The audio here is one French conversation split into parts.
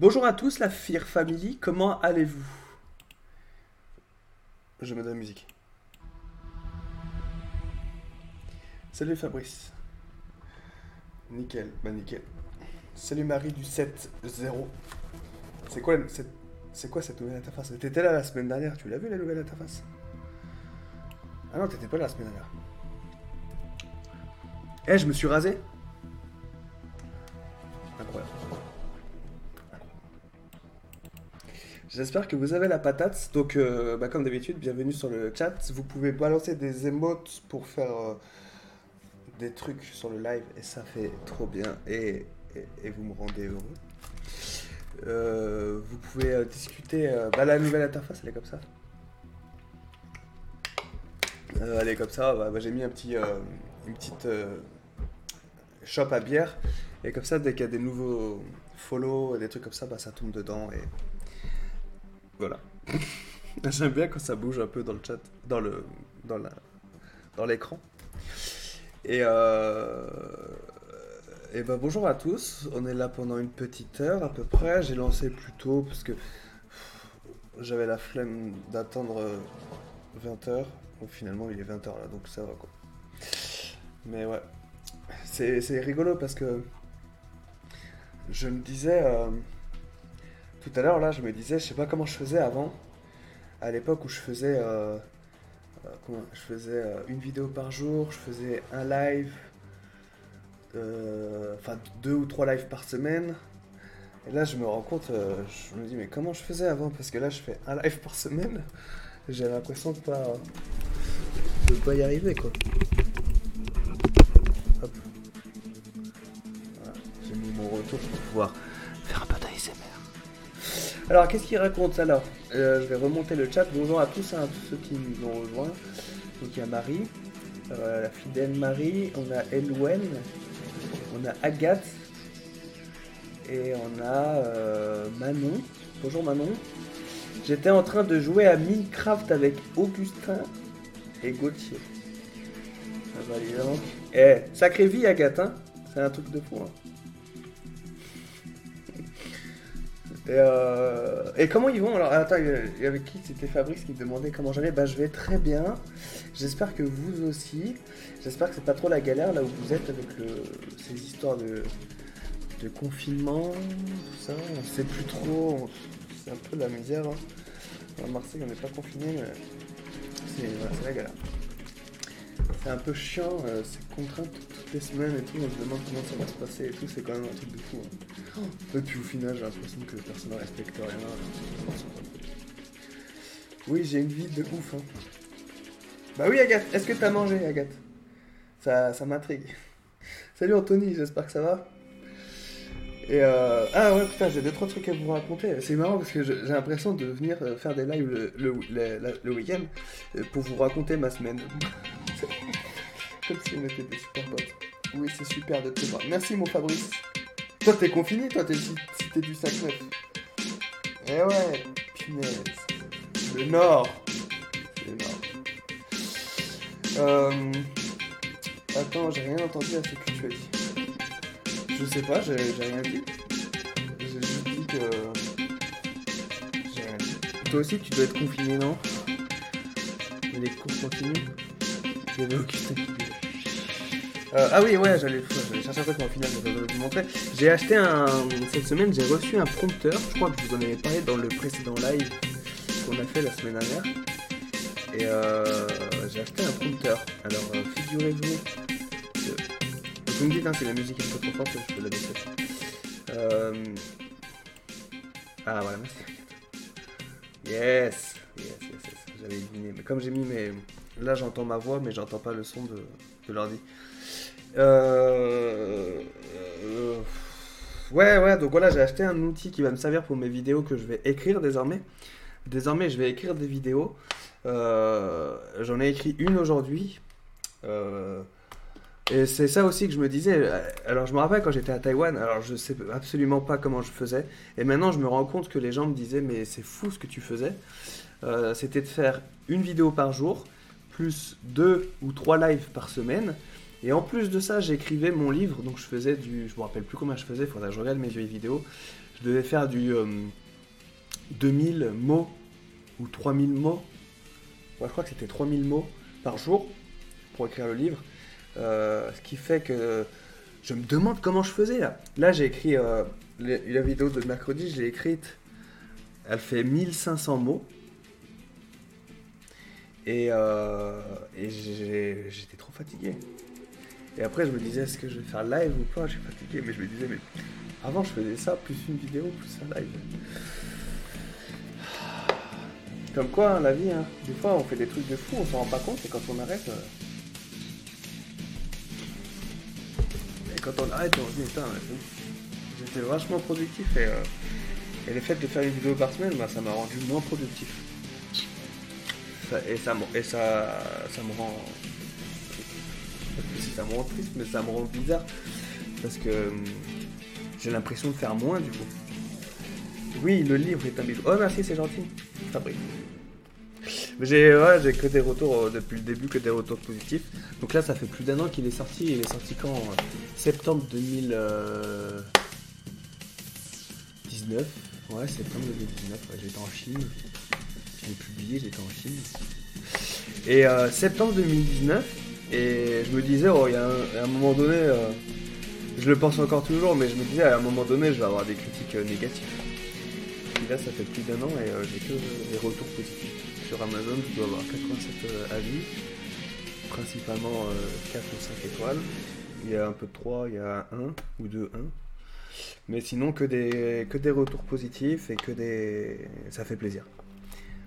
Bonjour à tous, la Fear Family, comment allez-vous? Je mets de la musique. Salut Fabrice. Nickel, bah nickel. Salut Marie du 7-0. C'est quoi, c'est, c'est quoi cette nouvelle interface? T'étais là la semaine dernière, tu l'as vu la nouvelle interface? Ah non, t'étais pas là la semaine dernière. Eh, je me suis rasé J'espère que vous avez la patate. Donc, euh, bah, comme d'habitude, bienvenue sur le chat. Vous pouvez balancer des emotes pour faire euh, des trucs sur le live et ça fait trop bien et, et- vous me rendez heureux. Euh, vous pouvez discuter. bah, la nouvelle interface, elle est comme ça. Elle est comme ça. Bah, bah, J'ai mis un petit, une petite shop à bière. Et comme ça, dès qu'il y a des nouveaux follow, des trucs comme ça, bah, ça tombe dedans. Et voilà. J'aime bien quand ça bouge un peu dans le chat, dans le, dans la, dans l'écran. Et euh, et ben bonjour à tous. On est là pendant une petite heure à peu près. J'ai lancé plus tôt parce que j'avais la flemme d'attendre 20h. Donc finalement il est 20h là, donc ça va quoi. Mais ouais, c'est c'est rigolo parce que je me disais euh, tout à l'heure là, je me disais, je sais pas comment je faisais avant, à l'époque où je faisais, euh, euh, comment, je faisais euh, une vidéo par jour, je faisais un live, euh, enfin deux ou trois lives par semaine. Et là, je me rends compte, je me dis, mais comment je faisais avant? Parce que là, je fais un live par semaine. J'ai l'impression de pas, de pas y arriver, quoi. Voilà, J'ai mis mon retour pour pouvoir Alors, qu'est-ce qu'il raconte alors Euh, Je vais remonter le chat. Bonjour à tous, hein, à tous ceux qui nous ont rejoints. Donc, il y a Marie, euh, la fidèle Marie, on a Elouen, on a Agathe, et on a euh, Manon. Bonjour Manon. J'étais en train de jouer à Minecraft avec Augustin et Gauthier. Ah bah donc. Eh, sacrée vie Agathe, hein C'est un truc de fou, hein. Et, euh, et comment ils vont Alors? Attends, il y avait qui? C'était Fabrice qui me demandait comment j'allais. Bah je vais très bien. J'espère que vous aussi. J'espère que c'est pas trop la galère là où vous êtes avec ces histoires de, de confinement, tout ça. On sait plus trop. C'est un peu la misère. hein. À Marseille, on n'est pas confiné, mais c'est la galère. C'est un peu chiant, euh, ces contraintes toutes les semaines et tout. On se demande comment ça va se passer et tout. C'est quand même un truc de fou. hein. Et puis au final, j'ai l'impression que personne ne respecte rien. Oui, j'ai une vie de ouf. hein. Bah oui, Agathe, est-ce que t'as mangé, Agathe? Ça, ça m'intrigue. Salut Anthony, j'espère que ça va. Et euh... Ah ouais, putain, j'ai deux trois trucs à vous raconter. C'est marrant parce que j'ai l'impression de venir euh, faire des lives le, week-end euh, pour vous raconter ma semaine. Comme si on était des super potes. Oui, c'est super de te voir. Merci mon Fabrice. Toi, t'es confiné, toi, t'es t'es du 5-9. Eh ouais, punaise. Le Nord. Le Nord. Euh... Attends, j'ai rien entendu à ce que tu as dit. Je sais pas, j'ai rien dit. J'ai dit que. J'ai rien dit. Toi aussi, tu dois être confiné, non? Il y a des cours continus qui disait. Euh, ah oui, ouais, j'allais chercher un truc, mais au final, je vais vous montrer. J'ai acheté un. Cette semaine, j'ai reçu un prompteur. Je crois que je vous en avais parlé dans le précédent live qu'on a fait la semaine dernière. Et euh, j'ai acheté un prompteur. Alors, euh, figurez-vous. Vous me dites hein, si la musique est un peu trop forte, je peux la baisser. Euh... Ah voilà, merci. Yes, yes, yes, yes. J'avais deviné. Mais comme j'ai mis mes. Là, j'entends ma voix, mais j'entends pas le son de, de l'ordi. Euh... euh, Ouais, ouais, donc voilà, j'ai acheté un outil qui va me servir pour mes vidéos que je vais écrire désormais. Désormais, je vais écrire des vidéos. J'en ai écrit une aujourd'hui. Euh, Et c'est ça aussi que je me disais. Alors, je me rappelle quand j'étais à Taïwan, alors je sais absolument pas comment je faisais. Et maintenant, je me rends compte que les gens me disaient, mais c'est fou ce que tu faisais. Euh, C'était de faire une vidéo par jour, plus deux ou trois lives par semaine. Et en plus de ça, j'écrivais mon livre, donc je faisais du. Je me rappelle plus comment je faisais, il faudrait que je regarde mes vieilles vidéos. je devais faire du 2000 mots ou 3000 mots. je crois que c'était 3000 mots par jour pour écrire le livre. Ce qui fait que je me demande comment je faisais là. Là, j'ai écrit la vidéo de mercredi, je l'ai écrite. Elle fait 1500 mots. Et, euh, et j'étais trop fatigué. Et après, je me disais, est-ce que je vais faire live ou pas? Je fatigué, mais je me disais, mais avant, je faisais ça, plus une vidéo, plus un live. Comme quoi, hein, la vie, hein. des fois, on fait des trucs de fou, on s'en rend pas compte, et quand on arrête. Euh, quand on arrête, on se dit, putain, j'étais vachement productif, et, euh, et le fait de faire une vidéo par semaine, bah, ça m'a rendu moins productif et ça, et ça, ça me rend. ça me rend triste, mais ça me rend bizarre. Parce que hum, j'ai l'impression de faire moins du coup. Oui, le livre est un bijou. Oh merci, c'est gentil. Fabrice. J'ai ouais, que des retours euh, depuis le début, que des retours positifs. Donc là, ça fait plus d'un an qu'il est sorti. Il est sorti quand Septembre 2019. Ouais, septembre 2019. J'étais en Chine. J'ai publié, j'étais en Chine. Et euh, septembre 2019, et je me disais, oh, il y a un, un moment donné, euh, je le pense encore toujours, mais je me disais, à un moment donné, je vais avoir des critiques euh, négatives. Et là, ça fait plus d'un an et j'ai que des retours positifs. Sur Amazon, je dois avoir 87 avis, principalement 4 ou 5 étoiles. Il y a un peu de 3, il y a 1 ou 2, 1. Mais sinon, que des, que des retours positifs et que des. Ça fait plaisir.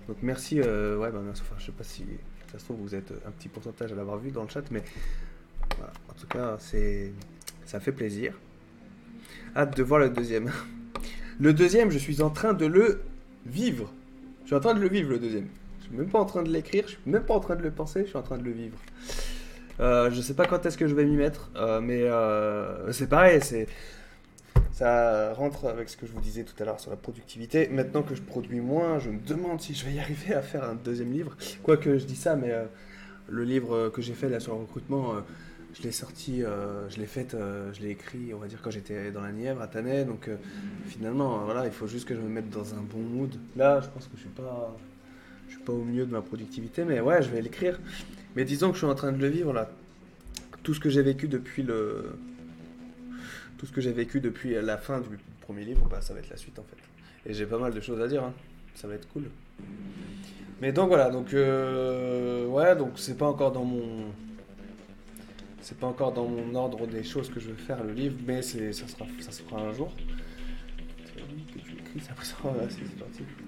Donc merci, euh, ouais, bah, merci. Enfin, je sais pas si ça se trouve vous êtes un petit pourcentage à l'avoir vu dans le chat, mais en tout cas, c'est, ça fait plaisir. Hâte de voir le deuxième. Le deuxième, je suis en train de le vivre. Je suis en train de le vivre le deuxième. Suis même pas en train de l'écrire, je suis même pas en train de le penser, je suis en train de le vivre. Euh, je sais pas quand est-ce que je vais m'y mettre, euh, mais euh, c'est pareil, c'est ça rentre avec ce que je vous disais tout à l'heure sur la productivité. Maintenant que je produis moins, je me demande si je vais y arriver à faire un deuxième livre. Quoique je dis ça, mais euh, le livre que j'ai fait là sur le recrutement, je l'ai sorti, je l'ai fait, je l'ai écrit, on va dire, quand j'étais dans la Nièvre à Tanet. Donc finalement, voilà, il faut juste que je me mette dans un bon mood. Là, je pense que je suis pas, pas au mieux de ma productivité, mais ouais, je vais l'écrire. Mais disons que je suis en train de le vivre là. Tout ce que j'ai vécu depuis le tout ce que j'ai vécu depuis la fin du premier livre, bah, ça va être la suite en fait. Et j'ai pas mal de choses à dire, hein. ça va être cool. Mais donc voilà, donc euh, ouais, donc c'est pas encore dans mon c'est pas encore dans mon ordre des choses que je veux faire le livre, mais c'est ça sera ça se fera un jour. Ça.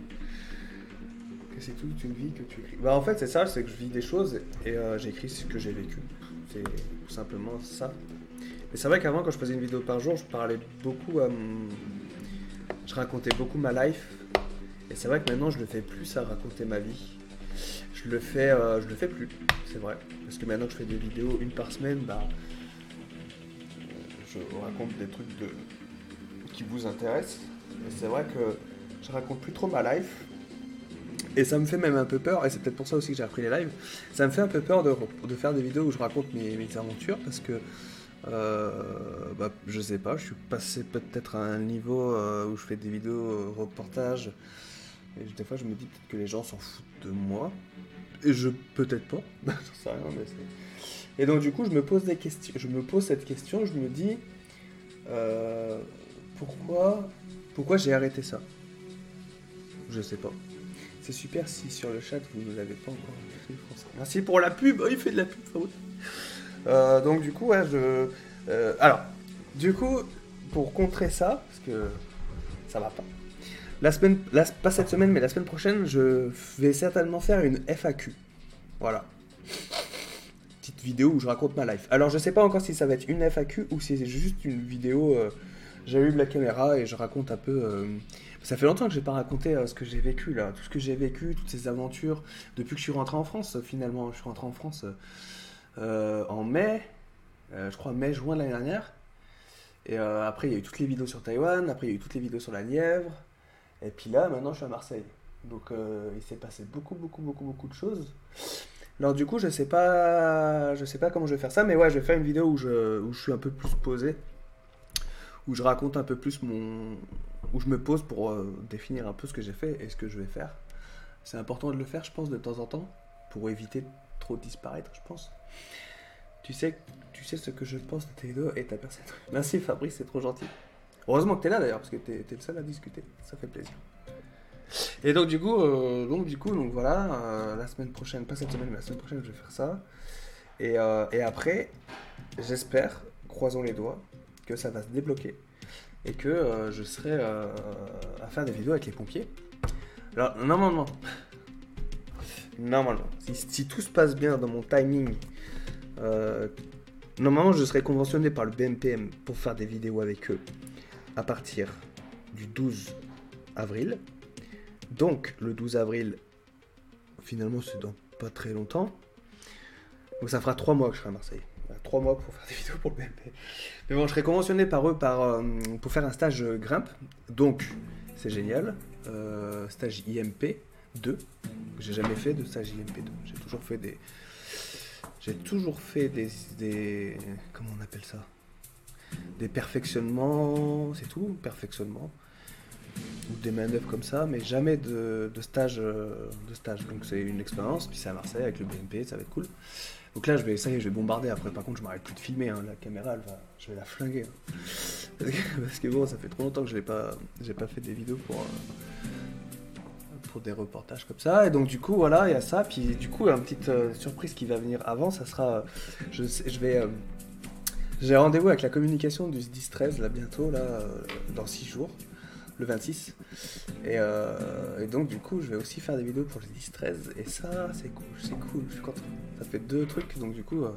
C'est toute une vie que tu écris. Bah en fait c'est ça, c'est que je vis des choses et euh, j'écris ce que j'ai vécu. C'est tout simplement ça. Mais c'est vrai qu'avant, quand je faisais une vidéo par jour, je parlais beaucoup à Je racontais beaucoup ma life. Et c'est vrai que maintenant, je ne fais plus à raconter ma vie. Je le fais, euh, je le fais plus, c'est vrai. Parce que maintenant que je fais des vidéos une par semaine, bah, je raconte des trucs de... qui vous intéressent. Et c'est vrai que je raconte plus trop ma life. Et ça me fait même un peu peur, et c'est peut-être pour ça aussi que j'ai appris les lives, ça me fait un peu peur de, faire des vidéos où je raconte mes, aventures, parce que euh, bah, je sais pas, je suis passé peut-être à un niveau euh, où je fais des vidéos euh, reportages. Et des fois, je me dis peut-être que les gens s'en foutent de moi. Et je peut-être pas. J'en sais rien, mais Et donc, du coup, je me pose des questions. Je me pose cette question. Je me dis pourquoi, pourquoi j'ai arrêté ça? Je sais pas. C'est super si sur le chat vous ne l'avez pas encore Merci pour la pub. Oh, il fait de la pub, euh, donc du coup, ouais, je... Euh, alors, du coup, pour contrer ça, parce que ça va pas, la semaine, pas cette semaine, mais la semaine prochaine, je vais certainement faire une FAQ. Voilà. Petite vidéo où je raconte ma life. Alors, je sais pas encore si ça va être une FAQ ou si c'est juste une vidéo. Euh, J'allume la caméra et je raconte un peu. Ça fait longtemps que j'ai pas raconté ce que j'ai vécu là, tout ce que j'ai vécu, toutes ces aventures depuis que je suis rentré en France. Finalement, je suis rentré en France euh, en mai, euh, je crois mai-juin de l'année dernière. Et euh, après, il y a eu toutes les vidéos sur Taïwan, après, il y a eu toutes les vidéos sur la Nièvre. Et puis là, maintenant, je suis à Marseille. Donc, il s'est passé beaucoup, beaucoup, beaucoup, beaucoup de choses. Alors, du coup, je sais pas, je sais pas comment je vais faire ça, mais ouais, je vais faire une vidéo où je, où je suis un peu plus posé, où je raconte un peu plus mon, où je me pose pour euh, définir un peu ce que j'ai fait et ce que je vais faire. C'est important de le faire, je pense, de temps en temps, pour éviter de trop disparaître, je pense. Tu sais, tu sais ce que je pense de tes vidéos et ta personne. Merci Fabrice, c'est trop gentil. Heureusement que tu es là d'ailleurs, parce que tu es, le seul à discuter. Ça fait plaisir. Et donc du coup, euh, donc du coup, donc voilà, euh, la semaine prochaine, pas cette semaine, mais la semaine prochaine, je vais faire ça. Et après, j'espère, croisons les doigts, que ça va se débloquer et que je serai à faire des vidéos avec les pompiers. Alors normalement, normalement, si, si tout se passe bien dans mon timing, normalement, je serai conventionné par le BMPM pour faire des vidéos avec eux à partir du 12 avril. Donc le 12 avril, finalement c'est dans pas très longtemps. Donc ça fera trois mois que je serai à Marseille. Trois mois pour faire des vidéos pour le BNP. Mais bon, je serai conventionné par eux par, euh, pour faire un stage grimpe. Donc c'est génial. Euh, stage IMP 2. J'ai jamais fait de stage IMP 2. J'ai toujours fait des. J'ai toujours fait des, des. Comment on appelle ça? Des perfectionnements, c'est tout, perfectionnement, ou des manœuvres comme ça, mais jamais de, stage, euh, de stage. Donc c'est une expérience, puis c'est à Marseille avec le BNP, ça va être cool. Donc là, je vais, ça y est, je vais bombarder. Après, par contre, je m'arrête plus de filmer. Hein. La caméra, elle va, je vais la flinguer. Hein. Parce, que, bon, ça fait trop longtemps que je n'ai pas, j'ai pas fait des vidéos pour, euh, pour des reportages comme ça. Et donc, du coup, voilà, il y a ça. Puis, du coup, une petite euh, surprise qui va venir avant, ça sera, je, je vais j'ai rendez-vous avec la communication du 10-13 là bientôt, là, euh, dans 6 jours, le 26. Euh, et, donc du coup je vais aussi faire des vidéos pour le 10-13 et ça c'est cool, c'est cool, je suis content. Ça fait deux trucs donc du coup euh,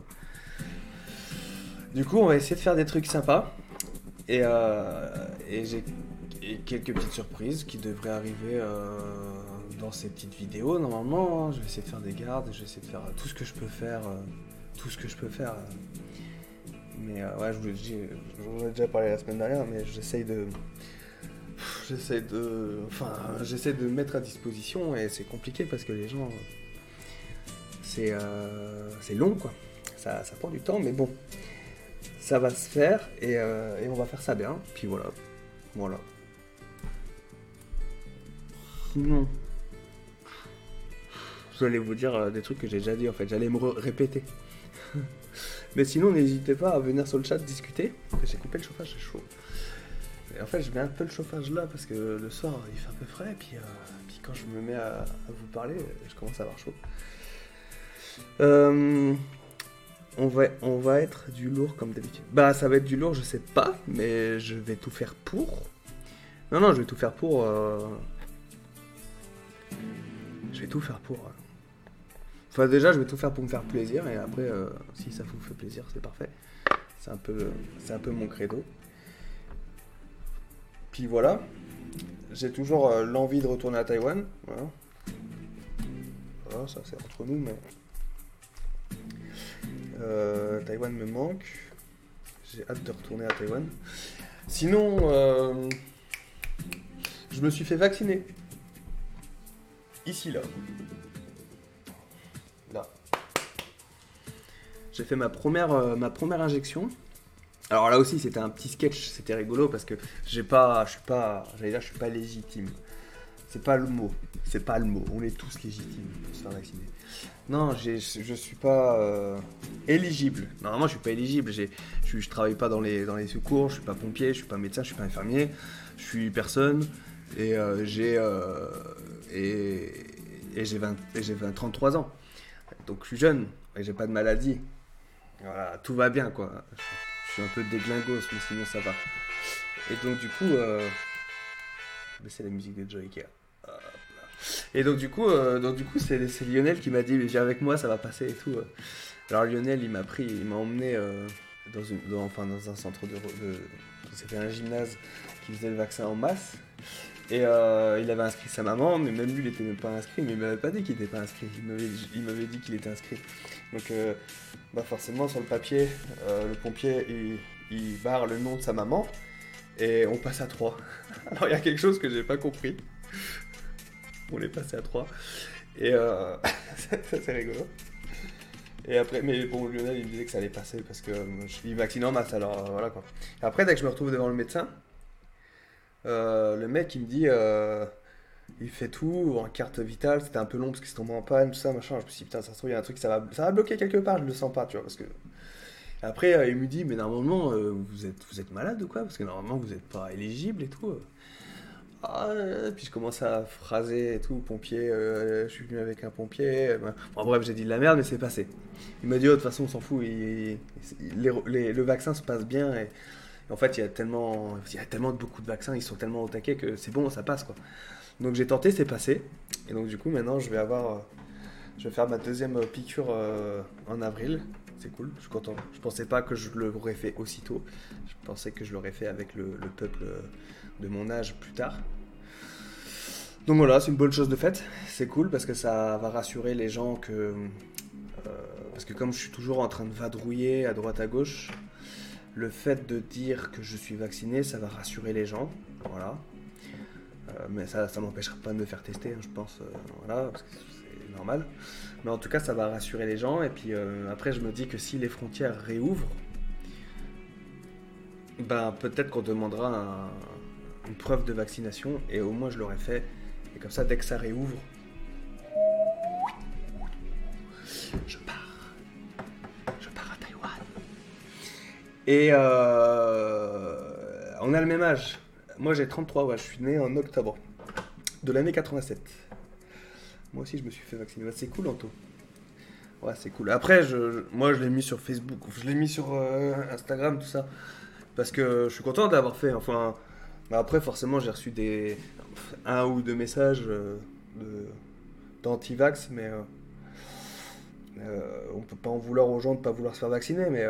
du coup on va essayer de faire des trucs sympas et, et j'ai quelques petites surprises qui devraient arriver dans ces petites vidéos normalement. Hein. Je vais essayer de faire des gardes, je vais essayer de faire tout ce que je peux faire, tout ce que je peux faire mais euh, ouais, je vous ai déjà parlé la semaine dernière, mais j'essaye de. J'essaie de. Enfin, j'essaie de mettre à disposition et c'est compliqué parce que les gens. C'est euh, long quoi. Ça, ça, prend du temps, mais bon. Ça va se faire et, euh, et on va faire ça bien. Puis voilà. Voilà. Sinon. J'allais vous dire des trucs que j'ai déjà dit en fait. J'allais me répéter. Mais sinon, n'hésitez pas à venir sur le chat discuter. J'ai coupé le chauffage, c'est chaud. En fait, je mets un peu le chauffage là parce que le soir il fait un peu frais. Et puis, euh, puis quand je me mets à, vous parler, je commence à avoir chaud. Euh, on, va, on va être du lourd comme d'habitude. Bah, ça va être du lourd, je sais pas, mais je vais tout faire pour. Non, non, je vais tout faire pour. Euh, je vais tout faire pour. Enfin, déjà, je vais tout faire pour me faire plaisir, et après, si ça vous fait plaisir, c'est parfait. C'est un, un peu mon credo. Puis voilà, j'ai toujours euh, l'envie de retourner à Taïwan. Voilà. ça c'est entre nous, mais. Euh, Taïwan me manque. J'ai hâte de retourner à Taïwan. Sinon, je me suis fait vacciner. Ici, là. J'ai fait ma première, euh, ma première injection. Alors là aussi, c'était un petit sketch, c'était rigolo parce que j'ai pas, je suis pas, j'allais dire, je suis pas légitime. C'est pas le mot, c'est pas le mot. On est tous légitimes pour se faire vacciner. Non, je suis pas euh, éligible. Normalement, je suis pas éligible. Je, je travaille pas dans les, dans les secours, je suis pas pompier, je suis pas médecin, je suis pas infirmier, je suis personne et euh, j'ai et, et j'ai 33 ans. Donc je suis jeune et j'ai pas de maladie. Voilà, tout va bien quoi. Un peu déglingos, mais sinon ça va. Et donc du coup, euh... c'est la musique de Joe. Et donc du coup, euh, du coup, c'est, Lionel qui m'a dit viens avec moi, ça va passer et tout. Alors Lionel, il m'a pris, il m'a emmené euh, dans, une, enfin, dans un centre de, c'était un gymnase qui faisait le vaccin en masse. Et euh, il avait inscrit sa maman, mais même lui, il était même pas inscrit, mais il m'avait pas dit qu'il était pas inscrit. Il m'avait dit qu'il était inscrit. Donc, euh, bah forcément, sur le papier, euh, le pompier, il, barre le nom de sa maman, et on passe à 3. Alors, il y a quelque chose que j'ai pas compris. On est passé à 3. Et ça, c'est rigolo. Et après, mais bon, Lionel, il me disait que ça allait passer parce que je suis vacciné en masse, alors voilà quoi. après, dès que je me retrouve devant le médecin, Euh, le mec, il me dit, euh, il fait tout en carte vitale. C'était un peu long parce qu'il s'est tombé en panne, tout ça, machin. Je me suis dit, putain, ça se trouve, il y a un truc, ça va, ça va bloquer quelque part, je le sens pas, tu vois. Parce que. Après, euh, il me dit, mais normalement, vous, êtes, vous êtes malade ou quoi? Parce que normalement, vous n'êtes pas éligible et tout. Ah, puis je commence à phraser et tout, pompier, je suis venu avec un pompier. ben, Bon, bref, j'ai dit de la merde, mais c'est passé. Il m'a dit, oh, de toute façon, on s'en fout, les- le vaccin se passe bien. Et en fait, il y a tellement, il y a tellement beaucoup de vaccins, ils sont tellement au taquet que c'est bon, ça passe quoi. Donc j'ai tenté, c'est passé. Et donc du coup, maintenant, je vais avoir, euh, je vais faire ma deuxième euh, piqûre euh, en avril. C'est cool, je suis content. Je pensais pas que je l'aurais fait aussitôt. Je pensais que je l'aurais fait avec le, le peuple de mon âge plus tard. Donc voilà, c'est une bonne chose de fait. C'est cool parce que ça va rassurer les gens que. parce que comme je suis toujours en train de vadrouiller à droite à gauche, le fait de dire que je suis vacciné, ça va rassurer les gens. Voilà. Euh, mais ça, ça m'empêchera pas de me faire tester, hein, je pense. euh, voilà, c'est normal. Mais en tout cas, ça va rassurer les gens. Et puis euh, après, je me dis que si les frontières réouvrent, ben peut-être qu'on demandera un- une preuve de vaccination. Et au moins, je l'aurais fait. Et comme ça, dès que ça réouvre, je pars. Et euh, on a le même âge. Moi j'ai 33, ouais, je suis né en octobre de l'année 87. Moi aussi je me suis fait vacciner. C'est cool Anto. Ouais, c'est cool. Après, je, moi je l'ai mis sur Facebook, je l'ai mis sur euh, Instagram, tout ça. Parce que je suis content de l'avoir fait. Enfin, après forcément j'ai reçu des un ou deux messages euh, d'anti-vax, mais euh, on peut pas en vouloir aux gens de pas vouloir se faire vacciner, mais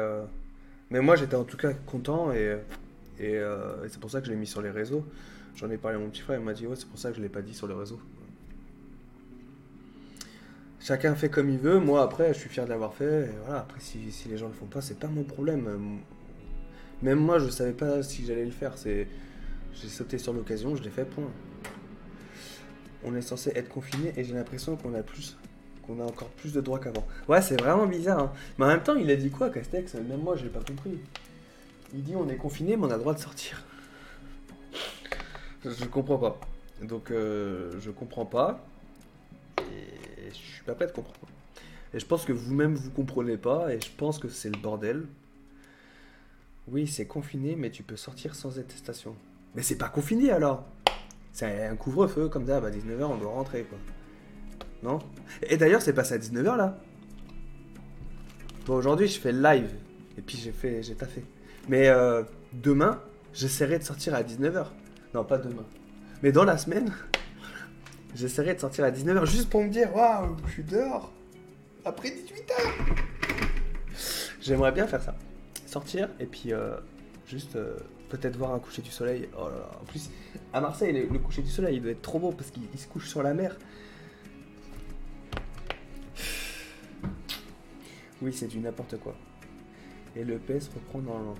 mais moi j'étais en tout cas content et, euh, et c'est pour ça que je l'ai mis sur les réseaux. J'en ai parlé à mon petit frère, il m'a dit ouais c'est pour ça que je l'ai pas dit sur les réseaux. Chacun fait comme il veut, moi après je suis fier de l'avoir fait, et voilà, après si, si les gens le font pas, c'est pas mon problème. Même moi je savais pas si j'allais le faire, c'est j'ai sauté sur l'occasion, je l'ai fait, point. On est censé être confiné et j'ai l'impression qu'on a plus qu'on a encore plus de droits qu'avant. Ouais, c'est vraiment bizarre. hein. Mais en même temps, il a dit quoi, Castex? Même moi, j'ai pas compris. Il dit on est confiné, mais on a le droit de sortir. Je, je comprends pas. Donc, euh, je comprends pas. Et je suis pas prêt de comprendre. Et je pense que vous-même, vous comprenez pas. Et je pense que c'est le bordel. Oui, c'est confiné, mais tu peux sortir sans attestation. Mais c'est pas confiné alors C'est un couvre-feu comme ça, à 19h, on doit rentrer quoi. Non Et d'ailleurs, c'est passé à 19h là Bon, aujourd'hui, je fais live. Et puis, j'ai fait, j'ai taffé. Mais euh, demain, j'essaierai de sortir à 19h. Non, pas demain. Mais dans la semaine, j'essaierai de sortir à 19h juste pour me dire Waouh, je suis dehors après 18h J'aimerais bien faire ça. Sortir et puis euh, juste euh, peut-être voir un coucher du soleil. Oh là là. En plus, à Marseille, le, coucher du soleil, il doit être trop beau parce qu'il il se couche sur la mer. Oui, c'est du n'importe quoi. Et le PS reprend dans l'an.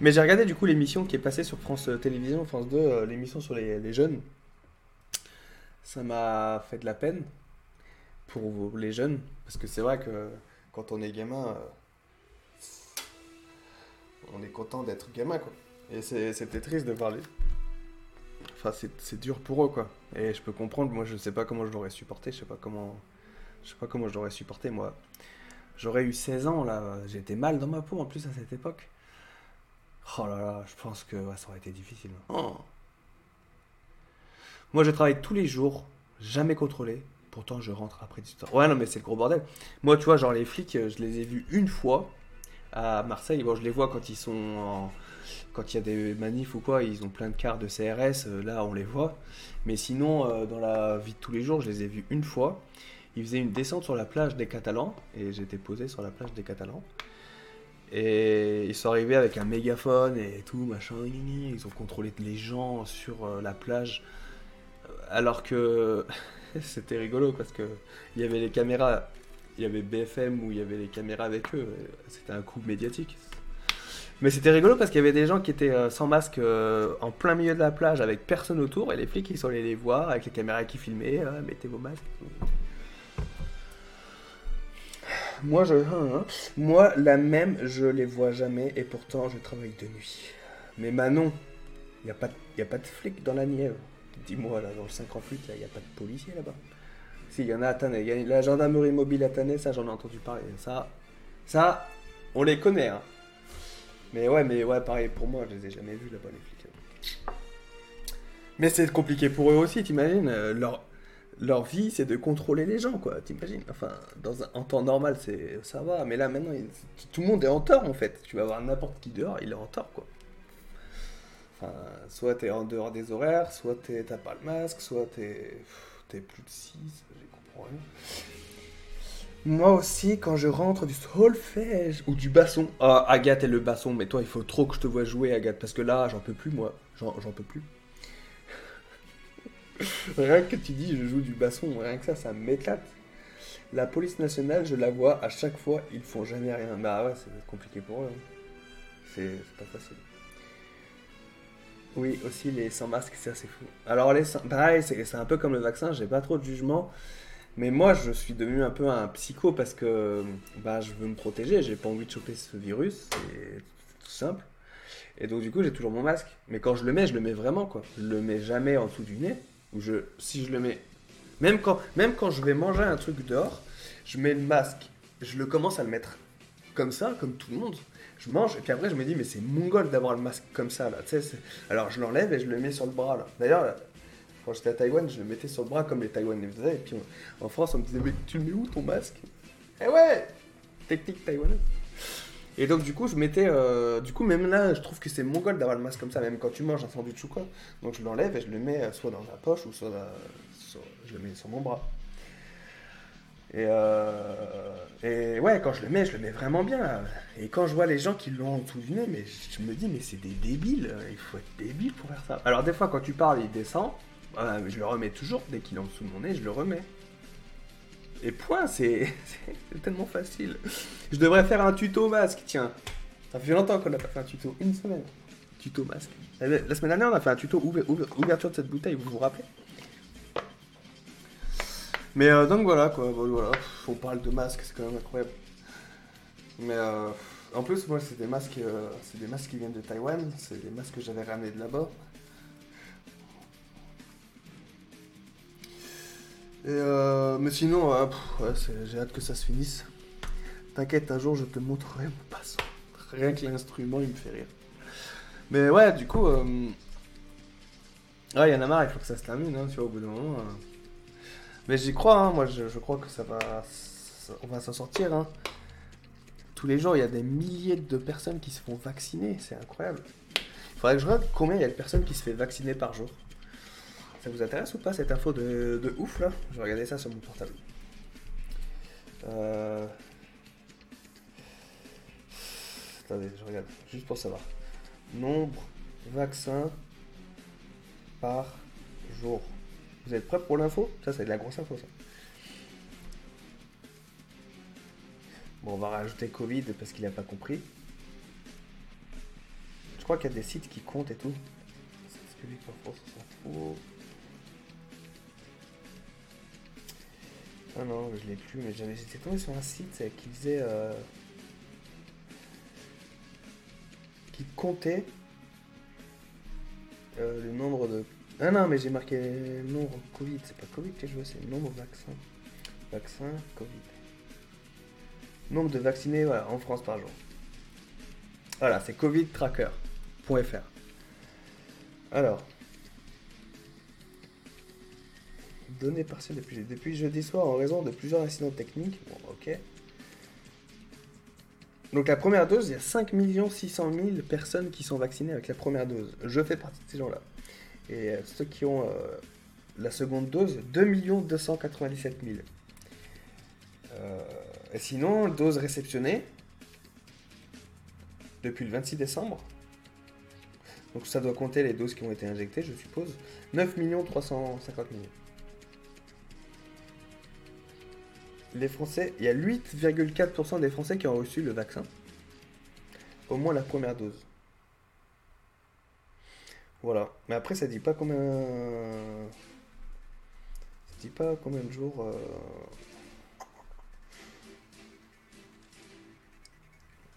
Mais j'ai regardé du coup l'émission qui est passée sur France Télévisions, France 2, euh, l'émission sur les, jeunes. Ça m'a fait de la peine pour les jeunes, parce que c'est vrai que quand on est gamin, euh, on est content d'être gamin, quoi. Et c'était triste de parler. Enfin, c'est dur pour eux, quoi. Et je peux comprendre, moi je sais pas comment je l'aurais supporté, je sais pas comment... Je sais pas comment je l'aurais supporté, moi. J'aurais eu 16 ans, là, j'étais mal dans ma peau en plus à cette époque. Oh là là, je pense que ça aurait été difficile. Oh. Moi, je travaille tous les jours, jamais contrôlé. Pourtant, je rentre après 18 heures. Ouais, non, mais c'est le gros bordel. Moi, tu vois, genre les flics, euh, je les ai vus une fois à Marseille. Bon, je les vois quand ils sont en- Quand il y a des manifs ou quoi, ils ont plein de cartes de CRS, euh, là, on les voit. Mais sinon, euh, dans la vie de tous les jours, je les ai vus une fois. Ils faisaient une descente sur la plage des Catalans, et j'étais posé sur la plage des Catalans. Et ils sont arrivés avec un mégaphone et tout, machin. Ils ont contrôlé les gens sur euh, la plage. Alors que c'était rigolo parce que il y avait les caméras, il y avait BFM où il y avait les caméras avec eux. C'était un coup médiatique. Mais c'était rigolo parce qu'il y avait des gens qui étaient euh, sans masque euh, en plein milieu de la plage avec personne autour et les flics ils sont allés les voir avec les caméras qui filmaient. Mettez vos masques. Moi, je, hein, hein. moi, la même, je les vois jamais et pourtant je travaille de nuit. Mais Manon, n'y a, pas y a pas de flic dans la Nièvre. Dis-moi, là, dans le 58, là, n'y a pas de policier là-bas. Si, il y en a à Tannay. Il y a la gendarmerie mobile à Tannay, ça, j'en ai entendu parler. Ça, ça, on les connaît, hein. Mais ouais, mais ouais, pareil, pour moi, je les ai jamais vus là-bas, les flics. Mais c'est compliqué pour eux aussi, t'imagines euh, leur, leur vie, c'est de contrôler les gens, quoi, t'imagines? Enfin, dans un, en temps normal, c'est ça va, mais là, maintenant, tout le monde est en tort, en fait. Tu vas voir n'importe qui dehors, il est en tort, quoi. Enfin, soit t'es en dehors des horaires, soit t'as pas le masque, soit t'es plus de 6, je comprends rien. Moi aussi, quand je rentre du solfège ou du basson. Ah, Agathe et le basson, mais toi, il faut trop que je te vois jouer, Agathe, parce que là, j'en peux plus, moi. J'en peux plus. rien que tu dis, je joue du basson, rien que ça, ça m'éclate. La police nationale, je la vois à chaque fois, ils font jamais rien. Bah ouais, c'est compliqué pour eux. hein. C'est pas facile. Oui, aussi les sans masque, c'est fou. Alors les sans... pareil, c'est un peu comme le vaccin, j'ai pas trop de jugement. Mais moi, je suis devenu un peu un psycho parce que bah, je veux me protéger, j'ai pas envie de choper ce virus, c'est tout simple. Et donc du coup, j'ai toujours mon masque. Mais quand je le mets, je le mets vraiment quoi. Je le mets jamais en dessous du nez. Ou je, si je le mets, même quand, même quand je vais manger un truc dehors, je mets le masque. Je le commence à le mettre comme ça, comme tout le monde. Je mange et puis après je me dis mais c'est mongol d'avoir le masque comme ça là. Alors je l'enlève et je le mets sur le bras là. D'ailleurs, quand j'étais à Taïwan, je le mettais sur le bras comme les Taïwanais faisaient. Et puis en France, on me disait mais tu mets où ton masque? Eh ouais, technique taïwanaise. Et donc du coup, je mettais, euh, du coup même là, je trouve que c'est mongol d'avoir le masque comme ça, même quand tu manges un sandwich ou quoi. Donc je l'enlève et je le mets euh, soit dans ma poche ou soit dans- sur- je le mets sur mon bras. Et, euh, ouais, quand je le mets, je le mets vraiment bien. Et quand je vois les gens qui l'ont dessous du nez, mais je me dis, mais c'est des débiles. Il faut être débile pour faire ça. Alors des fois, quand tu parles, il descend. Euh, je le remets toujours. Dès qu'il est en dessous de mon nez, je le remets. Et point, c'est tellement facile. Je devrais faire un tuto masque, tiens. Ça fait longtemps qu'on n'a pas fait un tuto. Une semaine. Tuto masque. La la semaine dernière, on a fait un tuto ouver- ouver- ouverture de cette bouteille, vous vous rappelez? Mais euh, donc voilà quoi, voilà. On parle de masques, c'est quand même incroyable. Mais euh, en plus, moi, c'est des masques, euh, c'est des masques qui viennent de Taïwan, c'est des masques que j'avais ramenés de là-bas. Et euh, mais sinon, euh, j'ai hâte que ça se finisse. T'inquiète, un jour, je te montrerai mon passant. Rien que l'instrument, il me fait rire. Mais ouais, du coup, euh, ouais, il y en a marre, il faut que ça se termine, hein, tu vois, au bout d'un moment. euh. Mais j'y crois, hein, moi je, crois que ça va. on va s'en sortir. Hein. Tous les jours, il y a des milliers de personnes qui se font vacciner, c'est incroyable. Il faudrait que je regarde combien il y a de personnes qui se font vacciner par jour. Ça vous intéresse ou pas cette info de, ouf là? Je vais regarder ça sur mon portable. Euh... Attendez, je regarde, juste pour savoir. Nombre vaccins par jour. Vous êtes prêts pour l'info? Ça, c'est de la grosse info, ça. Bon, on va rajouter Covid parce qu'il n'a pas compris. Je crois qu'il y a des sites qui comptent et tout. Ah non, je l'ai plus, mais j'avais j'étais tombé sur un site qui faisait. euh, qui comptait euh, le nombre de. Ah non, mais j'ai marqué nombre Covid, c'est pas Covid que je veux, c'est nombre vaccins. Vaccin, Covid. Nombre de vaccinés en France par jour. Voilà, c'est covidtracker.fr. Alors. Données partielles depuis, depuis jeudi soir en raison de plusieurs incidents techniques. Bon, ok. Donc la première dose, il y a 5 600 000 personnes qui sont vaccinées avec la première dose. Je fais partie de ces gens-là. Et euh, ceux qui ont euh, la seconde dose, 2 297 000. Euh, et sinon, dose réceptionnée depuis le 26 décembre. Donc ça doit compter les doses qui ont été injectées, je suppose. 9 350 000. les Français, il y a 8,4% des Français qui ont reçu le vaccin, au moins la première dose. Voilà. Mais après, ça dit pas combien. Ça dit pas combien de jours. Euh,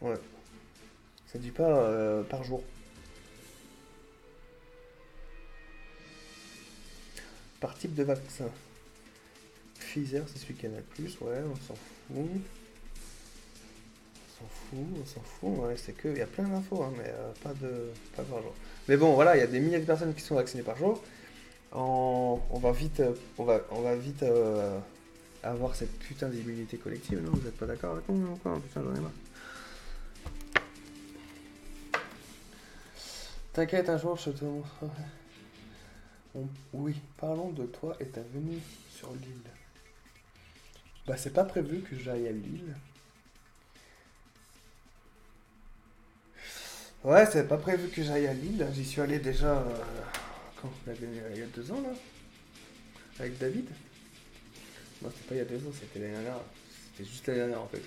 ouais. Ça dit pas euh, par jour. Par type de vaccin. Pfizer, c'est celui qui en a le plus, ouais, on s'en fout. On s'en fout, on s'en fout, ouais, c'est que. Il y a plein d'infos, hein, mais euh, pas, de, pas par jour. Mais bon, voilà, il y a des milliers de personnes qui sont vaccinées par jour. En- on va vite, euh, on va, on va vite euh, avoir cette putain d'immunité collective, non Vous êtes pas d'accord avec moi encore Putain, j'en ai marre. T'inquiète, un jour je te montrerai. On- Oui, parlons de toi et ta venue sur l'île. Bah, c'est pas prévu que j'aille à l'île. Ouais, c'est pas prévu que j'aille à Lille. J'y suis allé déjà. euh, quand il y a- il y a deux ans là Avec David Non, c'était pas il y a deux ans, c'était l'année dernière. C'était juste l'année dernière en fait.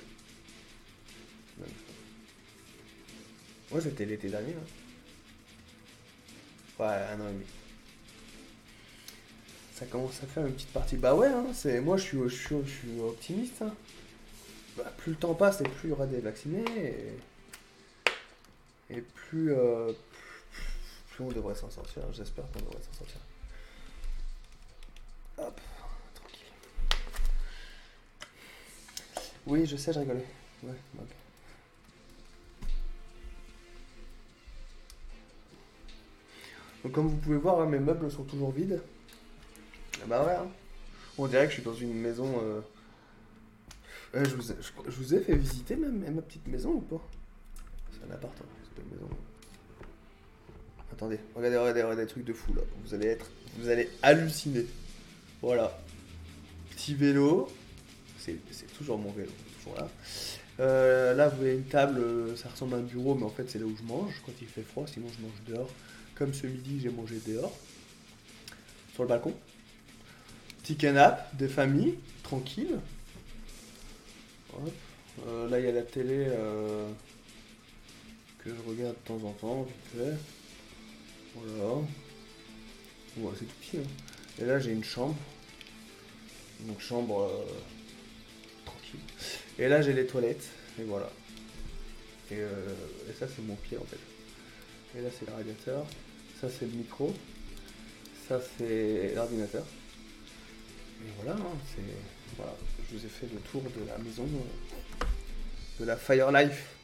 Ouais, c'était l'été dernier. Là. Ouais, un an et demi. Ça commence à faire une petite partie. Bah ouais, hein, c'est moi je suis, optimiste. hein. Bah, plus le temps passe et plus il y aura des vaccinés. Et, plus, euh, plus on devrait s'en sortir. J'espère qu'on devrait s'en sortir. Hop, tranquille. Oui, je sais, je rigolais. Ouais, ok. Donc comme vous pouvez voir, hein, mes meubles sont toujours vides. Ah Bah ouais. hein. On dirait que je suis dans une maison. euh, euh, je, vous ai, je- vous ai fait visiter même ma petite maison ou pas? C'est un appart, c'est pas une maison. Attendez, regardez, regardez, regardez des trucs de fou là. Vous allez être, vous allez halluciner. Voilà. Petit vélo. C'est toujours mon vélo, toujours là. Euh, là, vous voyez une table, ça ressemble à un bureau, mais en fait, c'est là où je mange quand il fait froid. Sinon, je mange dehors. Comme ce midi, j'ai mangé dehors, sur le balcon. Petit canapé de famille, tranquille. Hop. Euh, là, il y a la télé euh, que je regarde de temps en temps, vite fait. Voilà. C'est tout petit. hein. Et là, j'ai une chambre. Donc, chambre euh, tranquille. Et là, j'ai les toilettes. Et voilà. Et ça, c'est mon pied en fait. Et là, c'est le radiateur. Ça, c'est le micro. Ça, c'est l'ordinateur. Voilà, hein, c'est. Voilà. Je vous ai fait le tour de la maison euh, de la Fire Life.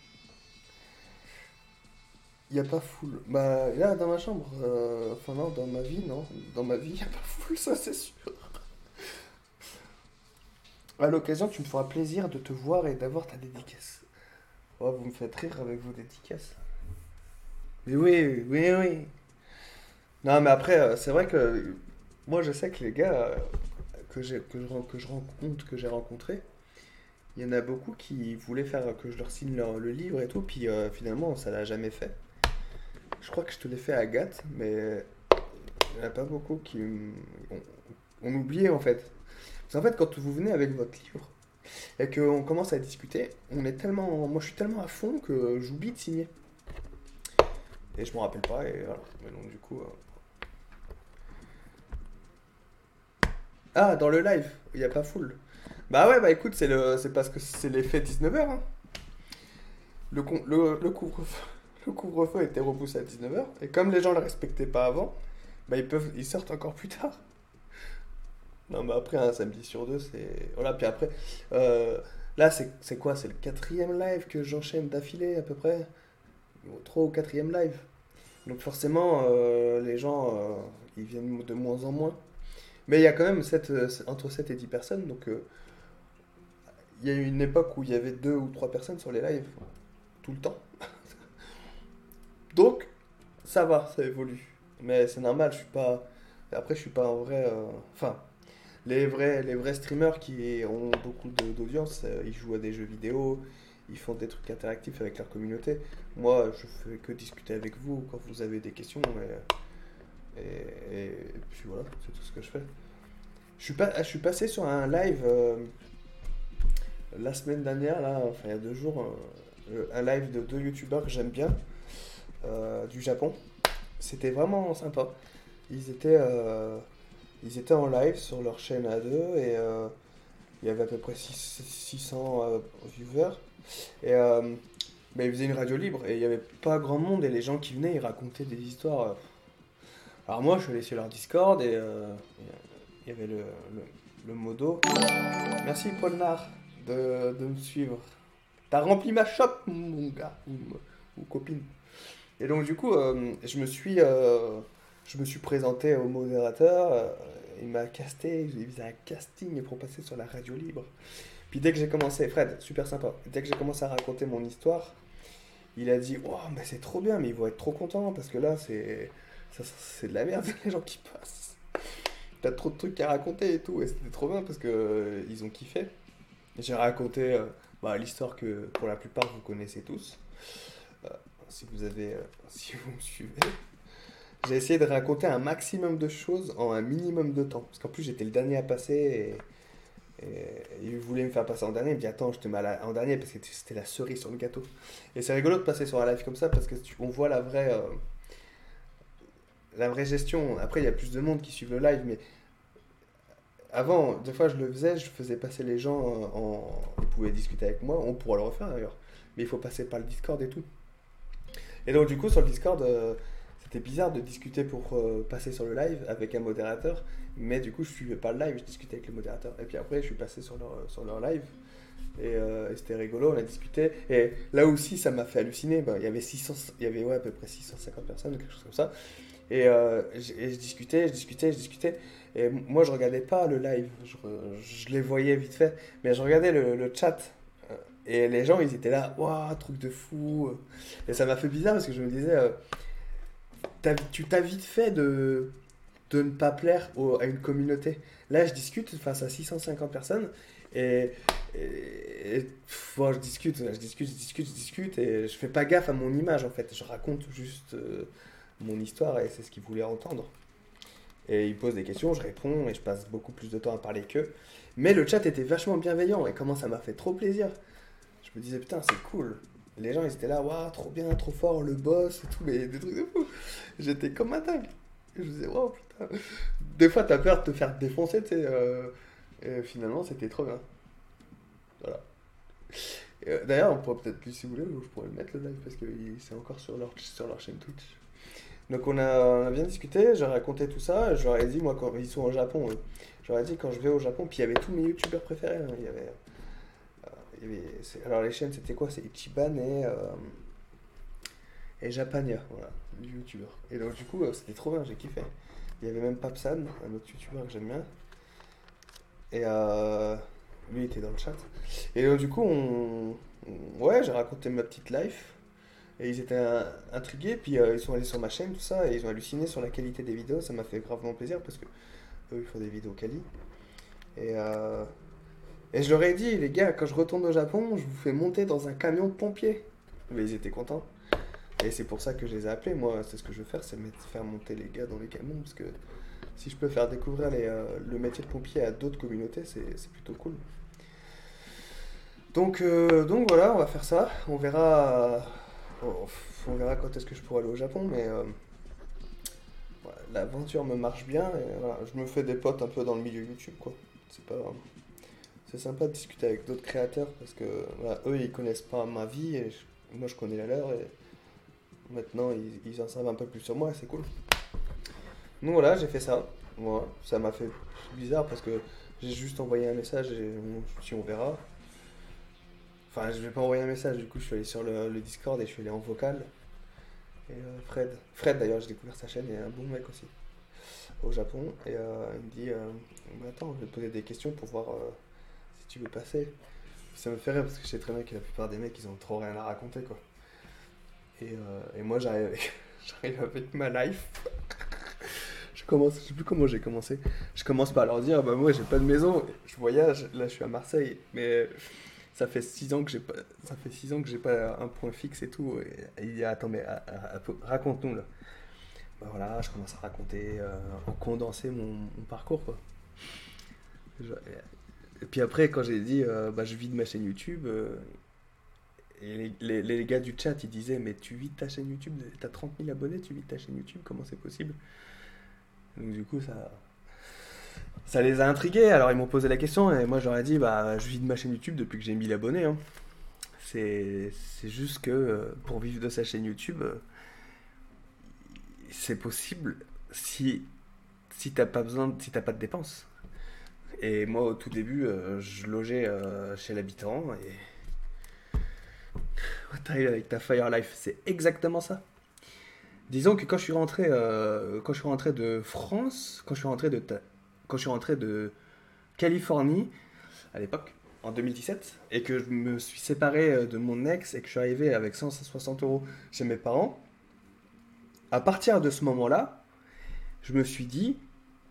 Il a pas full. Bah, là, dans ma chambre, euh, enfin, non, dans ma vie, non. Dans ma vie, il n'y a pas full, ça, c'est sûr. À l'occasion, tu me feras plaisir de te voir et d'avoir ta dédicace. Oh, vous me faites rire avec vos dédicaces. Mais oui, oui, oui. Non, mais après, euh, c'est vrai que moi, je sais que les gars que, j'ai, que, je, que je rencontre, que j'ai rencontrés, il y en a beaucoup qui voulaient faire que je leur signe le livre et tout, puis euh, finalement, ça l'a jamais fait. Je crois que je te l'ai fait à Agathe, mais il n'y en a pas beaucoup qui ont, ont oublié en fait. Parce qu'en fait, quand vous venez avec votre livre et qu'on commence à discuter, on est tellement, moi je suis tellement à fond que j'oublie de signer. Et je m'en rappelle pas, et voilà. Mais donc, du coup. euh, Ah, dans le live, il n'y a pas full. Bah ouais, bah écoute, c'est le... c'est parce que c'est l'effet 19h. hein. Le, con- le, le couvre-feu le couvre-feu a été repoussé à 19h, et comme les gens le respectaient pas avant, bah ils, peuvent... ils sortent encore plus tard. Non, mais après, un samedi sur deux, c'est. Voilà, puis après. euh, Là, c'est quoi? C'est le quatrième live que j'enchaîne d'affilée, à peu près? Trois ou quatrième live. Donc, forcément, euh, les gens, euh, ils viennent de moins en moins. Mais il y a quand même euh, entre 7 et 10 personnes, donc. euh, Il y a eu une époque où il y avait deux ou trois personnes sur les lives, tout le temps. donc, ça va, ça évolue. Mais c'est normal, je suis pas. Après, je suis pas en vrai. euh, Enfin, les vrais, les vrais streamers qui ont beaucoup d'audience, ils jouent à des jeux vidéo, ils font des trucs interactifs avec leur communauté. Moi, je fais que discuter avec vous quand vous avez des questions. Et, puis voilà, c'est tout ce que je fais. Je suis, pas, je suis passé sur un live euh, la semaine dernière, là, enfin il y a deux jours, euh, un live de deux youtubeurs que j'aime bien, euh, du Japon. C'était vraiment sympa. Ils étaient, euh, ils étaient en live sur leur chaîne à deux et euh, il y avait à peu près six- 600 euh, viewers. Et euh, bah, ils faisaient une radio libre et il n'y avait pas grand monde et les gens qui venaient, ils racontaient des histoires. Alors moi, je suis allé sur leur Discord et euh, il y avait le, le, modo. Merci Paul de, de me suivre. T'as rempli ma shop, mon gars, ou, copine. Et donc, du coup, euh, je, me suis, euh, je me suis présenté au modérateur. il m'a casté, il faisait un casting pour passer sur la radio libre. Puis dès que j'ai commencé, Fred, super sympa, dès que j'ai commencé à raconter mon histoire, il a dit Oh, mais c'est trop bien, mais ils vont être trop contents parce que là, c'est c'est de la merde, les gens qui passent. T'as trop de trucs à raconter et tout. Et c'était trop bien parce que euh, ils ont kiffé. Et J'ai raconté euh, bah, l'histoire que pour la plupart vous connaissez tous. Euh, si vous avez, si vous me suivez. J'ai essayé de raconter un maximum de choses en un minimum de temps. Parce qu'en plus j'étais le dernier à passer et, et il voulait me faire passer en dernier. Il me attends je te mets en dernier parce que c'était la cerise sur le gâteau. Et c'est rigolo de passer sur un live comme ça parce que on voit la vraie, la vraie gestion. Après il y a plus de monde qui suivent le live mais avant, des fois je le faisais, je faisais passer les gens en... Ils pouvaient discuter avec moi, on pourra le refaire d'ailleurs. Mais il faut passer par le Discord et tout. Et donc du coup sur le Discord, euh, c'était bizarre de discuter pour euh, passer sur le live avec un modérateur. Mais du coup je suivais pas le live, je discutais avec le modérateur. Et puis après je suis passé sur leur, live. Et, euh, et c'était rigolo, on a discuté. Et là aussi ça m'a fait halluciner. Ben, il y avait 600, il à peu près 650 personnes, quelque chose comme ça. Et, euh, et je discutais, je discutais, je discutais. Et moi, je regardais pas le live. Je, les voyais vite fait. Mais je regardais le, chat. Et les gens, ils étaient là. Waouh, truc de fou. Et ça m'a fait bizarre parce que je me disais. euh, tu t'as vite fait de, de ne pas plaire à une communauté. Là, je discute face à 650 personnes. Et, et- et, bon, je discute, je discute, je discute, je discute. Et je fais pas gaffe à mon image en fait. Je raconte juste euh, mon histoire et c'est ce qu'ils voulaient entendre. Et ils posent des questions, je réponds et je passe beaucoup plus de temps à parler qu'eux. Mais le chat était vachement bienveillant et comment ça m'a fait trop plaisir. Je me disais putain c'est cool. Les gens ils étaient là, waouh trop bien, trop fort, le boss et tout, mais des trucs de fou. J'étais comme un dingue. Je me disais waouh putain. Des fois t'as peur de te faire défoncer, tu sais. euh, et finalement c'était trop bien. Voilà. Euh, D'ailleurs on pourrait peut-être, si vous voulez, je pourrais le mettre le live parce que c'est encore sur leur, sur leur chaîne Twitch. Donc on a, bien discuté, j'ai raconté tout ça, je leur ai dit, moi quand ils sont au Japon, eux, je leur ai dit quand je vais au Japon, puis il y avait tous mes youtubeurs préférés, hein, il y avait, euh, alors les chaînes c'était quoi? C'est Ichiban et, euh, et Japania, voilà, les youtubeurs. Et donc du coup euh, c'était trop bien, j'ai kiffé. Il y avait même Papsan, un autre youtubeur que j'aime bien, et euh, lui était dans le chat. Et donc du coup on- ouais j'ai raconté ma petite life. Et ils étaient intrigués, puis euh, ils sont allés sur ma chaîne, tout ça, et ils ont halluciné sur la qualité des vidéos. Ça m'a fait gravement plaisir parce que eux, ils font des vidéos quali. Et, euh, et je leur ai dit, les gars, quand je retourne au Japon, je vous fais monter dans un camion de pompiers. Mais ils étaient contents. Et c'est pour ça que je les ai appelés. Moi, c'est ce que je veux faire, c'est faire monter les gars dans les camions. Parce que si je peux faire découvrir euh, le métier de pompier à d'autres communautés, c'est c'est plutôt cool. Donc, euh, donc voilà, on va faire ça. On verra. Oh, on verra quand est-ce que je pourrai aller au Japon, mais euh, l'aventure me marche bien et voilà, je me fais des potes un peu dans le milieu YouTube, quoi. C'est pas, c'est sympa de discuter avec d'autres créateurs parce que eux ils connaissent pas ma vie et moi je connais la leur et maintenant ils, en savent un peu plus sur moi et c'est cool. Donc voilà, j'ai fait ça. Voilà, ça m'a fait bizarre parce que j'ai juste envoyé un message et on, si on verra. Enfin, je vais pas envoyer un message, du coup, je suis allé sur le, Discord et je suis allé en vocal. Et euh, Fred, Fred d'ailleurs, j'ai découvert sa chaîne, est un bon mec aussi, au Japon. Et euh, il me dit euh, Mais Attends, je vais te poser des questions pour voir euh, si tu veux passer. Ça me fait rire parce que je sais très bien que la plupart des mecs, ils ont trop rien à raconter, quoi. Et, euh, et moi, j'arrive avec, j'arrive avec ma life. je commence, je sais plus comment j'ai commencé. Je commence par leur dire Bah, moi, j'ai pas de maison, je voyage, là, je suis à Marseille, mais ça fait six ans que j'ai pas ça fait six ans que j'ai pas un point fixe et tout et, et il dit attends mais à- à- à- raconte-nous là. Bah voilà je commence à raconter euh, en condensé mon, parcours quoi. Et, puis après quand j'ai dit euh, bah je vis de ma chaîne YouTube euh, les, les gars du chat ils disaient mais tu vis de ta chaîne YouTube t'as 30 000 abonnés tu vis de ta chaîne YouTube comment c'est possible? Donc du coup ça ça les a intrigués, alors ils m'ont posé la question et moi ai dit bah je vis de ma chaîne YouTube depuis que j'ai 1000 abonnés. hein. C'est juste que euh, pour vivre de sa chaîne YouTube, euh, c'est possible si si t'as pas besoin, si t'as pas de dépenses. Et moi, au tout début, euh, je logeais chez l'habitant. Et. What avec ta Fire Life, c'est exactement ça. Disons que quand je suis rentré, quand je suis rentré de France, quand je suis rentré de, quand je suis rentré de Californie, à l'époque, en 2017, et que je me suis séparé de mon ex et que je suis arrivé avec 160 euros chez mes parents, à partir de ce moment-là, je me suis dit,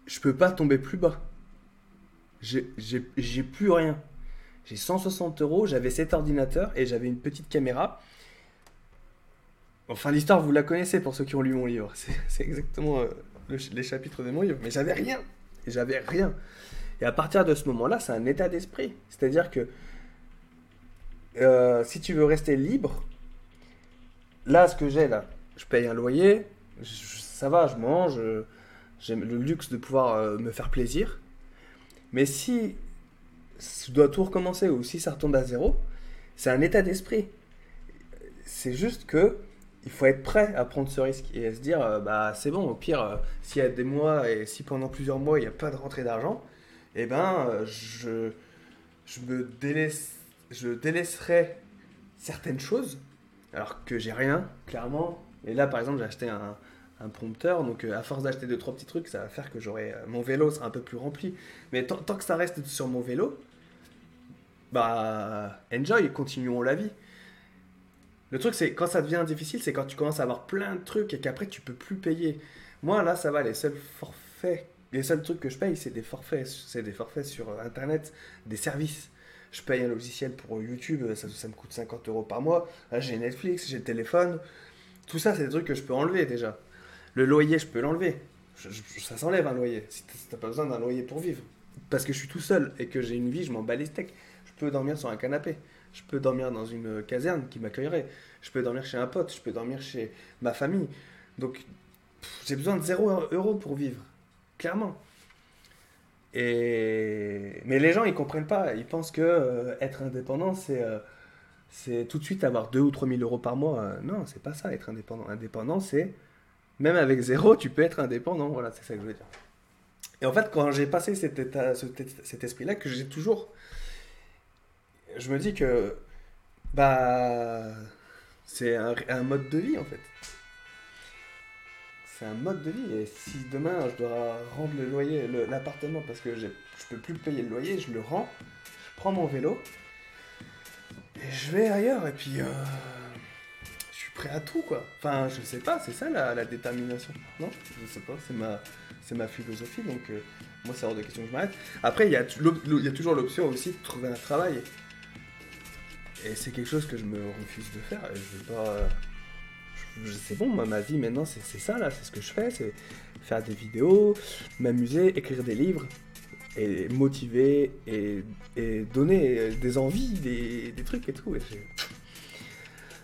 je peux pas tomber plus bas. J'ai plus rien. J'ai 160 euros, j'avais cet ordinateur et j'avais une petite caméra. Enfin, l'histoire, vous la connaissez pour ceux qui ont lu mon livre. C'est exactement euh, les chapitres de mon livre. Mais j'avais rien. J'avais rien. Et à partir de ce moment-là, c'est un état d'esprit. C'est-à-dire que euh, si tu veux rester libre, là, ce que j'ai là, je paye un loyer, ça va, je mange, j'ai le luxe de pouvoir euh, me faire plaisir. Mais si je dois tout recommencer ou si ça retombe à zéro, c'est un état d'esprit. C'est juste que il faut être prêt à prendre ce risque et à se dire euh, bah c'est bon au pire euh, s'il y a des mois et si pendant plusieurs mois il n'y a pas de rentrée d'argent eh ben je je me délaisse je délaisserai certaines choses alors que j'ai rien clairement et là par exemple j'ai acheté un, un prompteur. Donc, euh, à force d'acheter deux, trois petits trucs, ça va faire que j'aurai. Euh, mon vélo sera un peu plus rempli. Mais tant, que ça reste sur mon vélo, bah, enjoy, continuons la vie. Le truc, c'est quand ça devient difficile, c'est quand tu commences à avoir plein de trucs et qu'après tu peux plus payer. Moi, là, ça va, les seuls forfaits, les seuls trucs que je paye, c'est des forfaits. C'est des forfaits sur Internet, des services. Je paye un logiciel pour YouTube, ça, me coûte 50 euros par mois. J'ai Netflix, j'ai le téléphone. Tout ça, c'est des trucs que je peux enlever déjà. Le loyer, je peux l'enlever. ça s'enlève un loyer. Si t'as pas besoin d'un loyer pour vivre. Parce que je suis tout seul et que j'ai une vie, je m'en bats les steaks. Je peux dormir sur un canapé. Je peux dormir dans une caserne qui m'accueillerait. Je peux dormir chez un pote. Je peux dormir chez ma famille. Donc, j'ai besoin de 0 euro pour vivre. Clairement. Et... Mais les gens, ils comprennent pas. Ils pensent que euh, être indépendant, c'est euh, c'est tout de suite avoir 2 ou 3 000 euros par mois. Euh, non, c'est pas ça, être indépendant. Indépendant, c'est même avec zéro, tu peux être indépendant. Voilà, c'est ça que je veux dire. Et en fait, quand j'ai passé cet, cet, esprit-là, que j'ai toujours, je me dis que bah c'est un, mode de vie en fait. C'est un mode de vie. Et si demain je dois rendre le loyer, l'appartement parce que je peux plus payer le loyer, je le rends, je prends mon vélo et je vais ailleurs. Et puis euh, prêt à tout, quoi. Enfin, je sais pas, c'est ça la, détermination. Non? Je sais pas, c'est ma, c'est ma philosophie, donc euh, moi, c'est hors de question que je m'arrête. Après, il y a toujours l'option aussi de trouver un travail. Et c'est quelque chose que je me refuse de faire. Et je veux pas. C'est bon, moi, ma vie maintenant, c'est ça, là, c'est ce que je fais, c'est faire des vidéos, m'amuser, écrire des livres, et motiver, et, donner des envies, des, trucs et tout.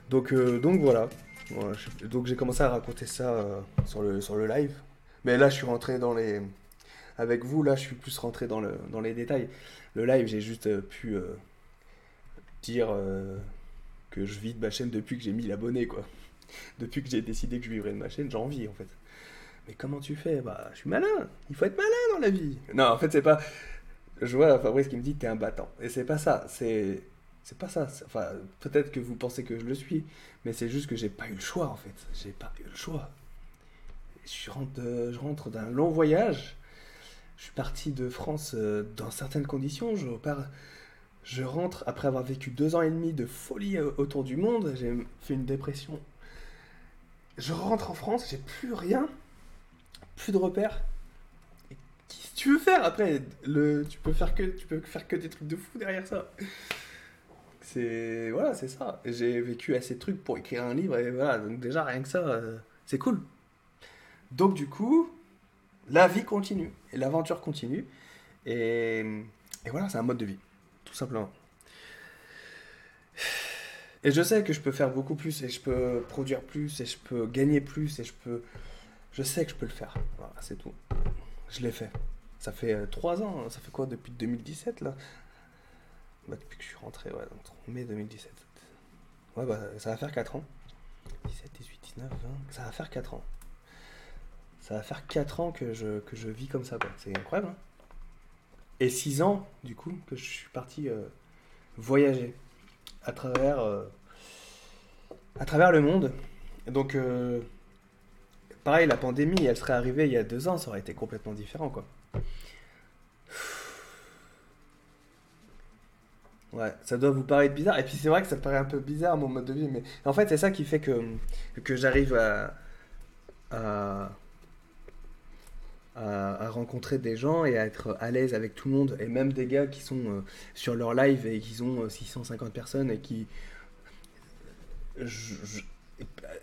Donc, euh, donc voilà. donc j'ai commencé à raconter ça euh, sur, le, sur le live. Mais là, je suis rentré dans les. Avec vous, là, je suis plus rentré dans, le, dans les détails. Le live, j'ai juste euh, pu dire que je vis de ma chaîne depuis que j'ai mis l'abonné, quoi. Depuis que j'ai décidé que je vivrais de ma chaîne, j'en vis, en fait. Mais comment tu fais? Bah, je suis malin. Il faut être malin dans la vie. Non, en fait, c'est pas. Je vois Fabrice qui me dit t'es un battant. Et c'est pas ça. C'est c'est pas ça. Enfin, peut-être que vous pensez que je le suis, mais c'est juste que j'ai pas eu le choix en fait. J'ai pas eu le choix. Je rentre, je rentre d'un long voyage. Je suis parti de France euh, dans certaines conditions. Je je rentre après avoir vécu deux ans et demi de folie euh, autour du monde. J'ai fait une dépression. Je rentre en France, j'ai plus rien, plus de repères. Qu'est-ce que tu veux faire après? Tu peux faire que des trucs de fou derrière ça. C'est voilà, c'est ça. J'ai vécu assez de trucs pour écrire un livre et voilà, donc déjà rien que ça, euh, c'est cool. Donc du coup, la vie continue et l'aventure continue et voilà, c'est un mode de vie, tout simplement. Et je sais que je peux faire beaucoup plus et je peux produire plus et je peux gagner plus et je peux, je sais que je peux le faire. Voilà, c'est tout. Je l'ai fait. Ça fait euh, trois ans, hein. ça fait quoi depuis 2017 là? Bah, depuis que je suis rentré, ouais, donc mai 2017. Ouais, bah, ça va faire 4 ans. 17, 18, 19, 20. Ça va faire 4 ans. Ça va faire 4 ans que je, que je vis comme ça, quoi. C'est incroyable, hein et 6 ans, du coup, que je suis parti euh, voyager à travers, euh, à travers le monde. Donc, euh, pareil, la pandémie, elle serait arrivée il y a deux ans, ça aurait été complètement différent, quoi. Ouais, ça doit vous paraître bizarre. Et puis c'est vrai que ça paraît un peu bizarre mon mode de vie, mais en fait c'est ça qui fait que, que j'arrive à, à, à, rencontrer des gens et à être à l'aise avec tout le monde. Et même des gars qui sont euh, sur leur live et qui ont euh, 650 personnes et qui...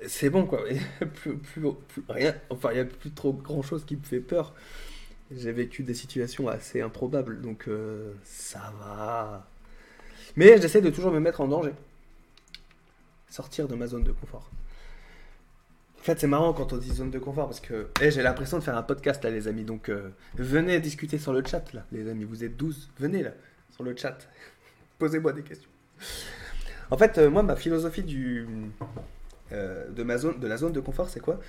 c'est bon quoi. plus- rien, enfin il n'y a plus trop grand chose qui me fait peur. J'ai vécu des situations assez improbables, donc euh, ça va. Mais j'essaie de toujours me mettre en danger. Sortir de ma zone de confort. En fait, c'est marrant quand on dit zone de confort parce que eh, j'ai l'impression de faire un podcast là, les amis. Donc euh, venez discuter sur le chat là, les amis. Vous êtes 12. Venez là, sur le chat. Posez-moi des questions. En fait, euh, moi, ma philosophie euh, de, ma zone, de la zone de confort, c'est quoi?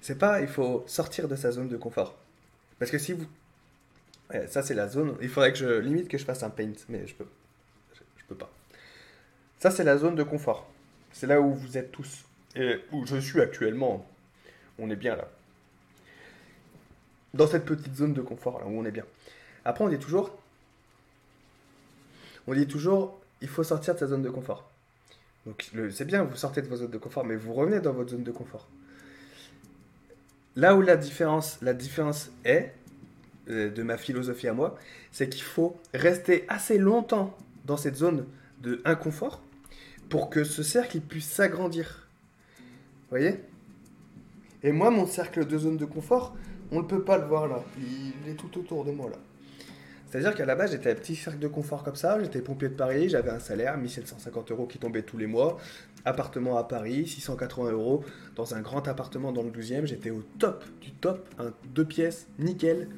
C'est pas il faut sortir de sa zone de confort. Parce que si vous. Ouais, ça, c'est la zone. Il faudrait que je limite que je fasse un paint, mais je peux. Je peux pas. Ça, c'est la zone de confort. C'est là où vous êtes tous. Et où je suis actuellement. On est bien là. Dans cette petite zone de confort, là où on est bien. Après, on dit toujours. On dit toujours, il faut sortir de sa zone de confort. Donc, c'est bien, vous sortez de votre zone de confort, mais vous revenez dans votre zone de confort. Là où la différence, la différence est, euh, de ma philosophie à moi, c'est qu'il faut rester assez longtemps dans cette zone de inconfort pour que ce cercle puisse s'agrandir. Voyez? Et moi, mon cercle de zone de confort, on ne peut pas le voir là. Il est tout autour de moi là. C'est-à-dire qu'à la base, j'étais un petit cercle de confort comme ça. J'étais pompier de Paris, j'avais un salaire, 1750 euros qui tombait tous les mois. Appartement à Paris, 680 euros. Dans un grand appartement dans le 12e, j'étais au top du top. Deux pièces, nickel.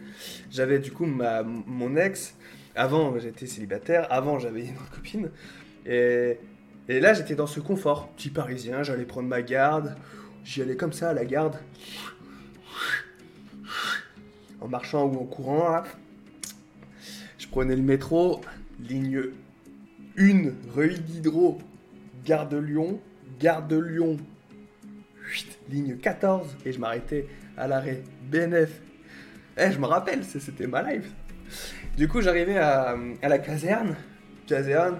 J'avais du coup mon ex. Avant, j'étais célibataire. Avant, j'avais une copine. Et, et là, j'étais dans ce confort. Petit parisien, j'allais prendre ma garde. J'y allais comme ça à la garde. En marchant ou en courant. Je prenais le métro, ligne 1, Reuil d'Hydro, gare de Lyon, gare de Lyon, ligne 14, et je m'arrêtais à l'arrêt BNF. Eh, je me rappelle, c'était ma life. Du coup, j'arrivais à, à la caserne, caserne,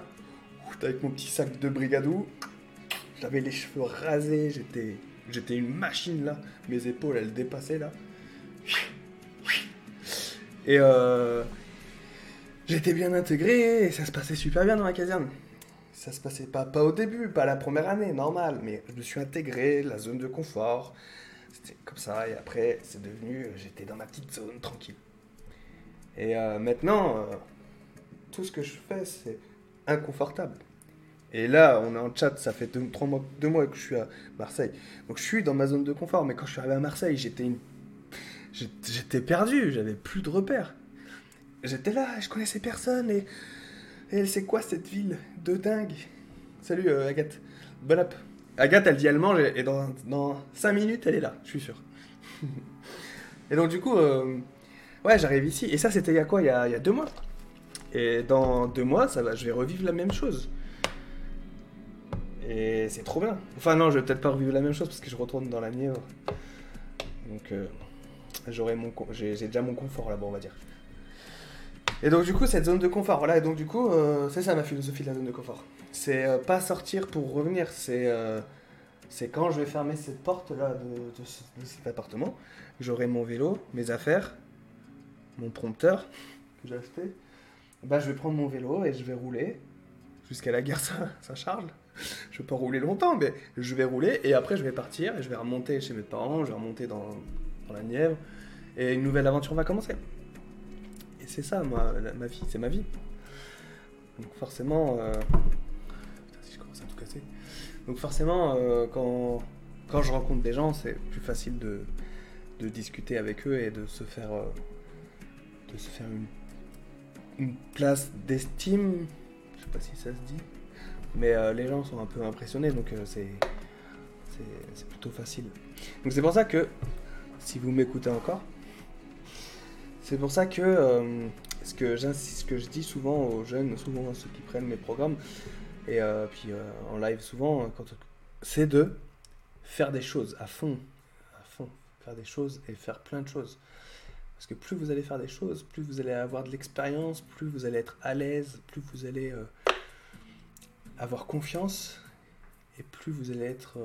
avec mon petit sac de brigadou. J'avais les cheveux rasés, j'étais, j'étais une machine là. Mes épaules, elles dépassaient là. Et euh, j'étais bien intégré et ça se passait super bien dans la caserne. Ça se passait pas, pas au début, pas la première année, normal, mais je me suis intégré, la zone de confort. C'était comme ça, et après, c'est devenu, j'étais dans ma petite zone, tranquille. Et euh, maintenant, euh, tout ce que je fais, c'est inconfortable. Et là, on est en chat, ça fait deux, trois mois, deux mois que je suis à Marseille. Donc je suis dans ma zone de confort, mais quand je suis arrivé à Marseille, j'étais une... j'étais perdu, j'avais plus de repères. J'étais là, je connaissais personne, et, et c'est quoi cette ville de dingue? Salut euh, Agathe, bonne app. Agathe, elle dit elle mange, et dans, dans 5 minutes, elle est là, je suis sûr. et donc du coup, euh, ouais, j'arrive ici, et ça c'était il y a quoi? Il y a, il y a deux mois. Et dans deux mois, ça va, je vais revivre la même chose. Et c'est trop bien. Enfin non, je vais peut-être pas revivre la même chose parce que je retourne dans la Nièvre. Donc euh, j'ai déjà mon confort là-bas, on va dire. Et donc du coup, cette zone de confort, voilà. Et donc du coup, euh, c'est ça ma philosophie de la zone de confort. C'est euh, pas sortir pour revenir. C'est quand je vais fermer cette porte là de, de ce- de cet appartement, j'aurai mon vélo, mes affaires, mon prompteur que j'ai acheté. Bah, je vais prendre mon vélo et je vais rouler jusqu'à la gare Saint- Saint-Charles. Je vais pas rouler longtemps, mais je vais rouler et après je vais partir et je vais remonter chez mes parents, je vais remonter dans, la Nièvre et une nouvelle aventure va commencer. Et c'est ça, ma vie, c'est ma vie. Donc forcément, euh, putain, si je commence à tout casser. Donc forcément, euh, quand, quand je rencontre des gens, c'est plus facile de, de discuter avec eux et de se faire, euh, de se faire une, une place d'estime. Je sais pas si ça se dit. Mais euh, les gens sont un peu impressionnés, donc euh, c'est c'est- plutôt facile. Donc c'est pour ça que, si vous m'écoutez encore, C'est pour ça que euh, ce que j'insiste, ce que je dis souvent aux jeunes, souvent à ceux qui prennent mes programmes, et puis en live souvent, c'est de faire des choses à fond, à fond, faire des choses et faire plein de choses. Parce que plus vous allez faire des choses, plus vous allez avoir de l'expérience, plus vous allez être à l'aise, plus vous allez avoir confiance, et plus vous allez être...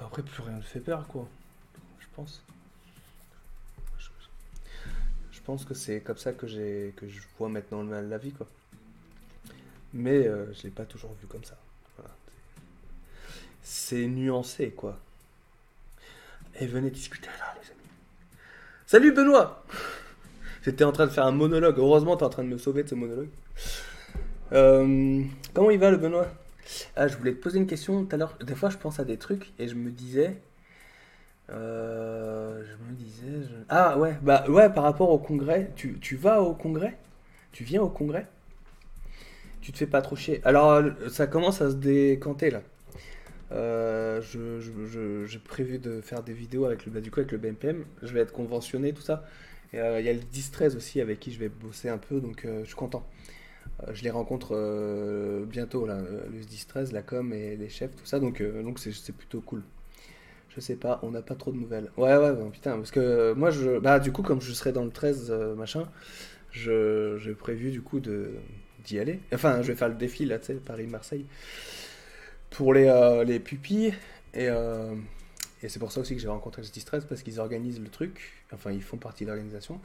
après, plus rien ne fait peur, quoi. Je pense. Je pense que c'est comme ça que, j'ai, que je vois maintenant la vie, quoi. Mais euh, je ne l'ai pas toujours vu comme ça. C'est nuancé, quoi. Et venez discuter là, les amis. Salut Benoît J'étais en train de faire un monologue. Heureusement, tu es en train de me sauver de ce monologue. Euh, comment il va le Benoît? Ah, je voulais te poser une question tout à l'heure. Des fois, je pense à des trucs et je me disais, euh, je me disais. Ah ouais, bah ouais, par rapport au congrès, tu, tu vas au congrès? Tu viens au congrès? Tu te fais pas trop chier? Alors, ça commence à se décanter là. Euh, je, j'ai prévu de faire des vidéos avec le, bah, du coup, avec le BMPM. Je vais être conventionné, tout ça. Il y a le 10-13 aussi avec qui je vais bosser un peu, donc je suis content. Je les rencontre bientôt, là, le 10-13, la com et les chefs, tout ça, donc c'est plutôt cool. Je sais pas, on n'a pas trop de nouvelles. Ouais, ouais, putain, parce que moi, je, bah, du coup, comme je serai dans le 13, euh, machin, je, j'ai prévu, du coup, de, d'y aller. Enfin, je vais faire le défi, là, tu sais, Paris-Marseille, pour les, euh, les pupilles. Et, euh, et c'est pour ça aussi que j'ai rencontré le 13 parce qu'ils organisent le truc. Enfin, ils font partie de l'organisation.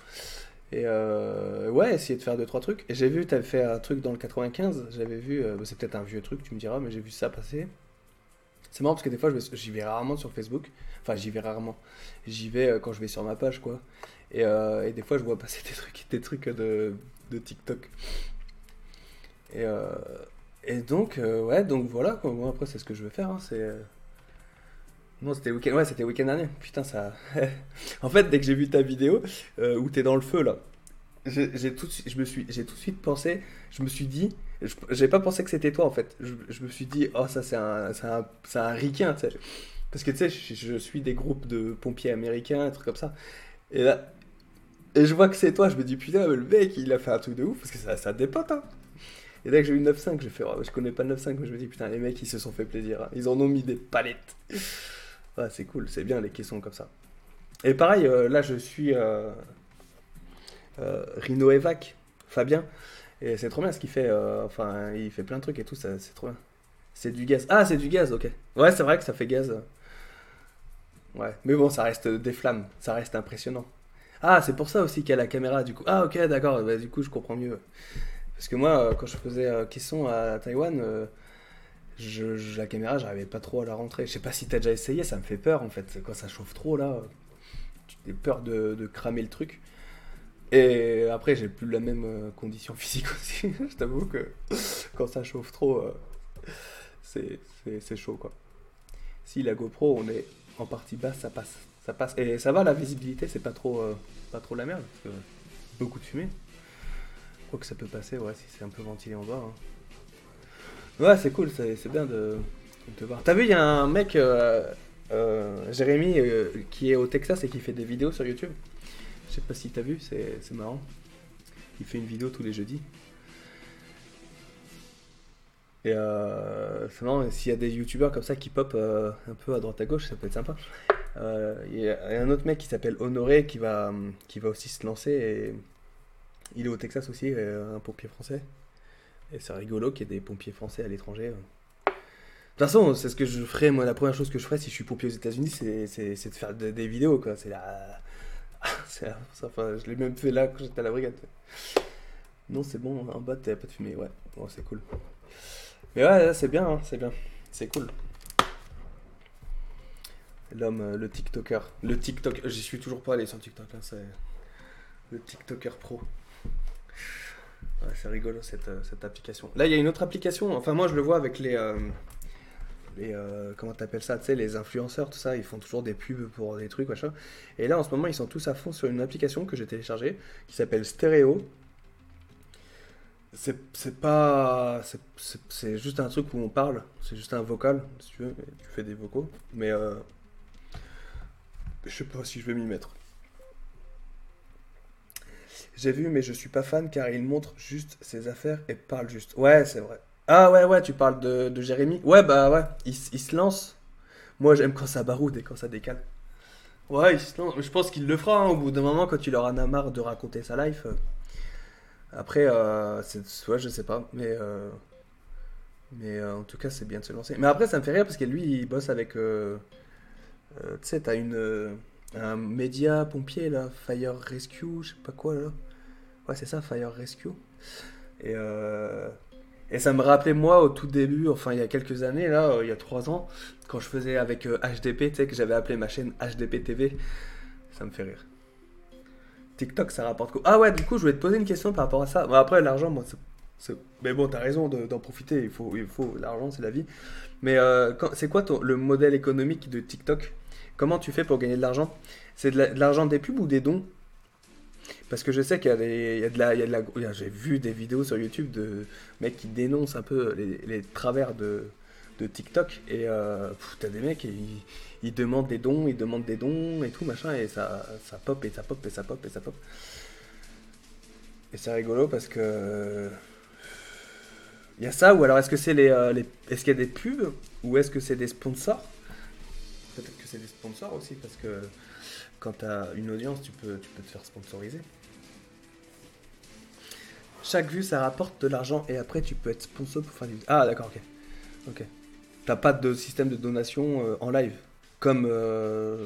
Et ouais, essayer de faire deux, trois trucs. Et j'ai vu, tu avais fait un truc dans le 95. J'avais vu, bah, c'est peut-être un vieux truc, tu me diras, mais j'ai vu ça passer. C'est marrant parce que des fois, j'y vais rarement sur Facebook. Enfin, j'y vais rarement. J'y vais euh, quand je vais sur ma page, quoi. Et, euh, et, des fois, je vois passer des trucs, des trucs de, de TikTok. Et, euh, et donc, ouais, donc voilà, quoi. Après, c'est ce que je veux faire. Hein, c'est. Non, c'était week-end. Ouais, c'était week-end dernier. Putain, ça. en fait, dès que j'ai vu ta vidéo où t'es dans le feu, là, j'ai tout, je me suis, tout de suite pensé, je me suis dit, j'ai pas pensé que c'était toi en fait. Je, me suis dit, oh ça c'est un, c'est un, un ricain, tu sais. Parce que tu sais, je, suis des groupes de pompiers américains, un truc comme ça. Et là, et je vois que c'est toi, je me dis, putain, le mec il a fait un truc de ouf, parce que ça, ça dépote, hein. Et dès que j'ai eu 9.5, j'ai fait, oh, je connais pas le 9.5, mais je me dis, putain, les mecs ils se sont fait plaisir, hein. ils en ont mis des palettes. C'est cool, c'est bien les caissons comme ça. Et pareil, euh, là je suis. Euh, euh, Rino Evac, Fabien. Et c'est trop bien ce qu'il fait. Euh, enfin, il fait plein de trucs et tout, c'est trop bien. C'est du gaz. Ah, c'est du gaz, ok. Ouais, c'est vrai que ça fait gaz. Ouais, mais bon, ça reste des flammes, ça reste impressionnant. Ah, c'est pour ça aussi qu'il y a la caméra, du coup. Ah, ok, d'accord, bah, du coup, je comprends mieux. Parce que moi, euh, quand je faisais caisson à Taïwan, je, la caméra, j'arrivais pas trop à la rentrer. Je sais pas si t'as déjà essayé, ça me fait peur en fait. Quand ça chauffe trop là, as peur de, de, cramer le truc. Et après, j'ai plus la même euh, condition physique aussi. je t'avoue que quand ça chauffe trop, euh, c'est chaud quoi. Si la GoPro, on est en partie basse, ça passe. Ça passe. Et ça va, la visibilité, c'est pas trop, euh, pas trop la merde. Beaucoup de fumée. Je crois que ça peut passer, ouais, si c'est un peu ventilé en bas. Hein. Ouais, c'est cool, c'est bien de, te voir. T'as vu, il y a un mec, Jérémy, qui est au Texas et qui fait des vidéos sur YouTube. Je sais pas si t'as vu, c'est marrant. Il fait une vidéo tous les jeudis. Et euh, s'il y a des youtubeurs comme ça qui pop euh, un peu à droite à gauche, ça peut être sympa. Euh, il y, a un autre mec qui s'appelle Honoré qui va, qui va aussi se lancer. Et il est au Texas aussi, euh, un pompier français. Et c'est rigolo qu'il y ait des pompiers français à l'étranger. De toute façon, c'est ce que je ferais. Moi, la première chose que je ferais si je suis pompier aux États-Unis, c'est de faire des vidéos. C'est la enfin, je l'ai même fait là quand j'étais à la brigade. Non, c'est bon, en bas, t'avais pas de fumée, ouais. Bon, c'est cool. Mais ouais, c'est bien, hein, c'est bien. C'est cool. L'homme, euh, le TikToker. Le TikTok, j'y suis toujours pas allé sur TikTok, hein, c'est le TikToker pro. Ouais, c'est rigolo cette, euh, cette, application. Là, il y a une autre application, enfin, moi je le vois avec les. Euh, les euh, comment t'appelles ça, tu sais, les influenceurs, tout ça, ils font toujours des pubs pour des trucs, machin. Et là, en ce moment, ils sont tous à fond sur une application que j'ai téléchargée qui s'appelle Stereo. C'est pas. C'est juste un truc où on parle, c'est juste un vocal, si tu veux, tu fais des vocaux. Mais euh, je sais pas si je vais m'y mettre. J'ai vu, mais je suis pas fan car il montre juste ses affaires et parle juste. Ouais, c'est vrai. Ah ouais, ouais, tu parles de, de Jérémy. Ouais, bah ouais, il, il se lance. Moi, j'aime quand ça baroude et quand ça décale. Ouais, il se lance. Je pense qu'il le fera hein, au bout d'un moment quand il aura marre de raconter sa life. euh. Après, euh, ouais, je sais pas, mais euh, mais euh, en tout cas, c'est bien de se lancer. Mais après, ça me fait rire parce que lui, il bosse avec. euh, tu sais, t'as une un média pompier là, Fire Rescue, je sais pas quoi là. Ouais, c'est ça, Fire Rescue. Et euh, et ça me rappelait moi au tout début, enfin il y a quelques années là, euh, il y a trois ans, quand je faisais avec euh, HDP, tu sais que j'avais appelé ma chaîne HDP TV. Ça me fait rire. TikTok, ça rapporte quoi? Ah ouais, du coup, je voulais te poser une question par rapport à ça. Bon, après, l'argent, moi, c'est- Mais bon, t'as raison de- d'en profiter. Il faut, il faut... L'argent, c'est la vie. Mais euh, c'est quoi ton- le modèle économique de TikTok? Comment tu fais pour gagner de l'argent? C'est de la- de l'argent des pubs ou des dons? Parce que je sais qu'il y a, de la... J'ai vu des vidéos sur YouTube de mecs qui dénoncent un peu les, travers de, TikTok. Et euh, t'as des mecs, ils, ils demandent des dons, ils demandent des dons et tout, machin. Et ça, pop et ça pop et ça pop et ça pop. Et c'est rigolo parce que... Il y a ça, ou alors est-ce que c'est les, euh, est-ce qu'il y a des pubs ou est-ce que c'est des sponsors? C'est des sponsors aussi parce que quand tu as une audience, tu peux, tu peux te faire sponsoriser. Chaque vue, ça rapporte de l'argent et après tu peux être sponsor pour faire des. Ah d'accord, ok. Ok. T'as pas de système de donation euh, en live comme euh,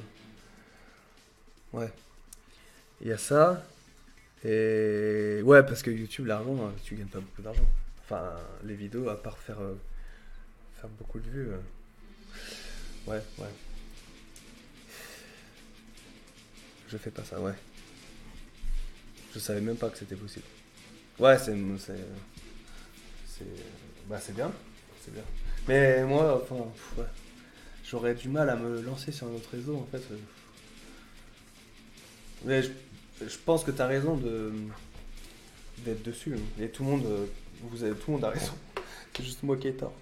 ouais. Il y a ça et ouais parce que YouTube l'argent, euh, tu gagnes pas beaucoup d'argent. Enfin les vidéos à part faire faire beaucoup de vues. Ouais, ouais. Je fais pas ça, ouais. Je savais même pas que c'était possible. Ouais, c'est. C'est. Bah, c'est bien. C'est bien. Mais moi, enfin. ouais. J'aurais du mal à me lancer sur un autre réseau, en fait. euh. Mais je, je pense que t'as raison de. d'être dessus. hein. Et tout le monde. euh, Vous avez, tout le monde a raison. C'est juste moi qui ai tort.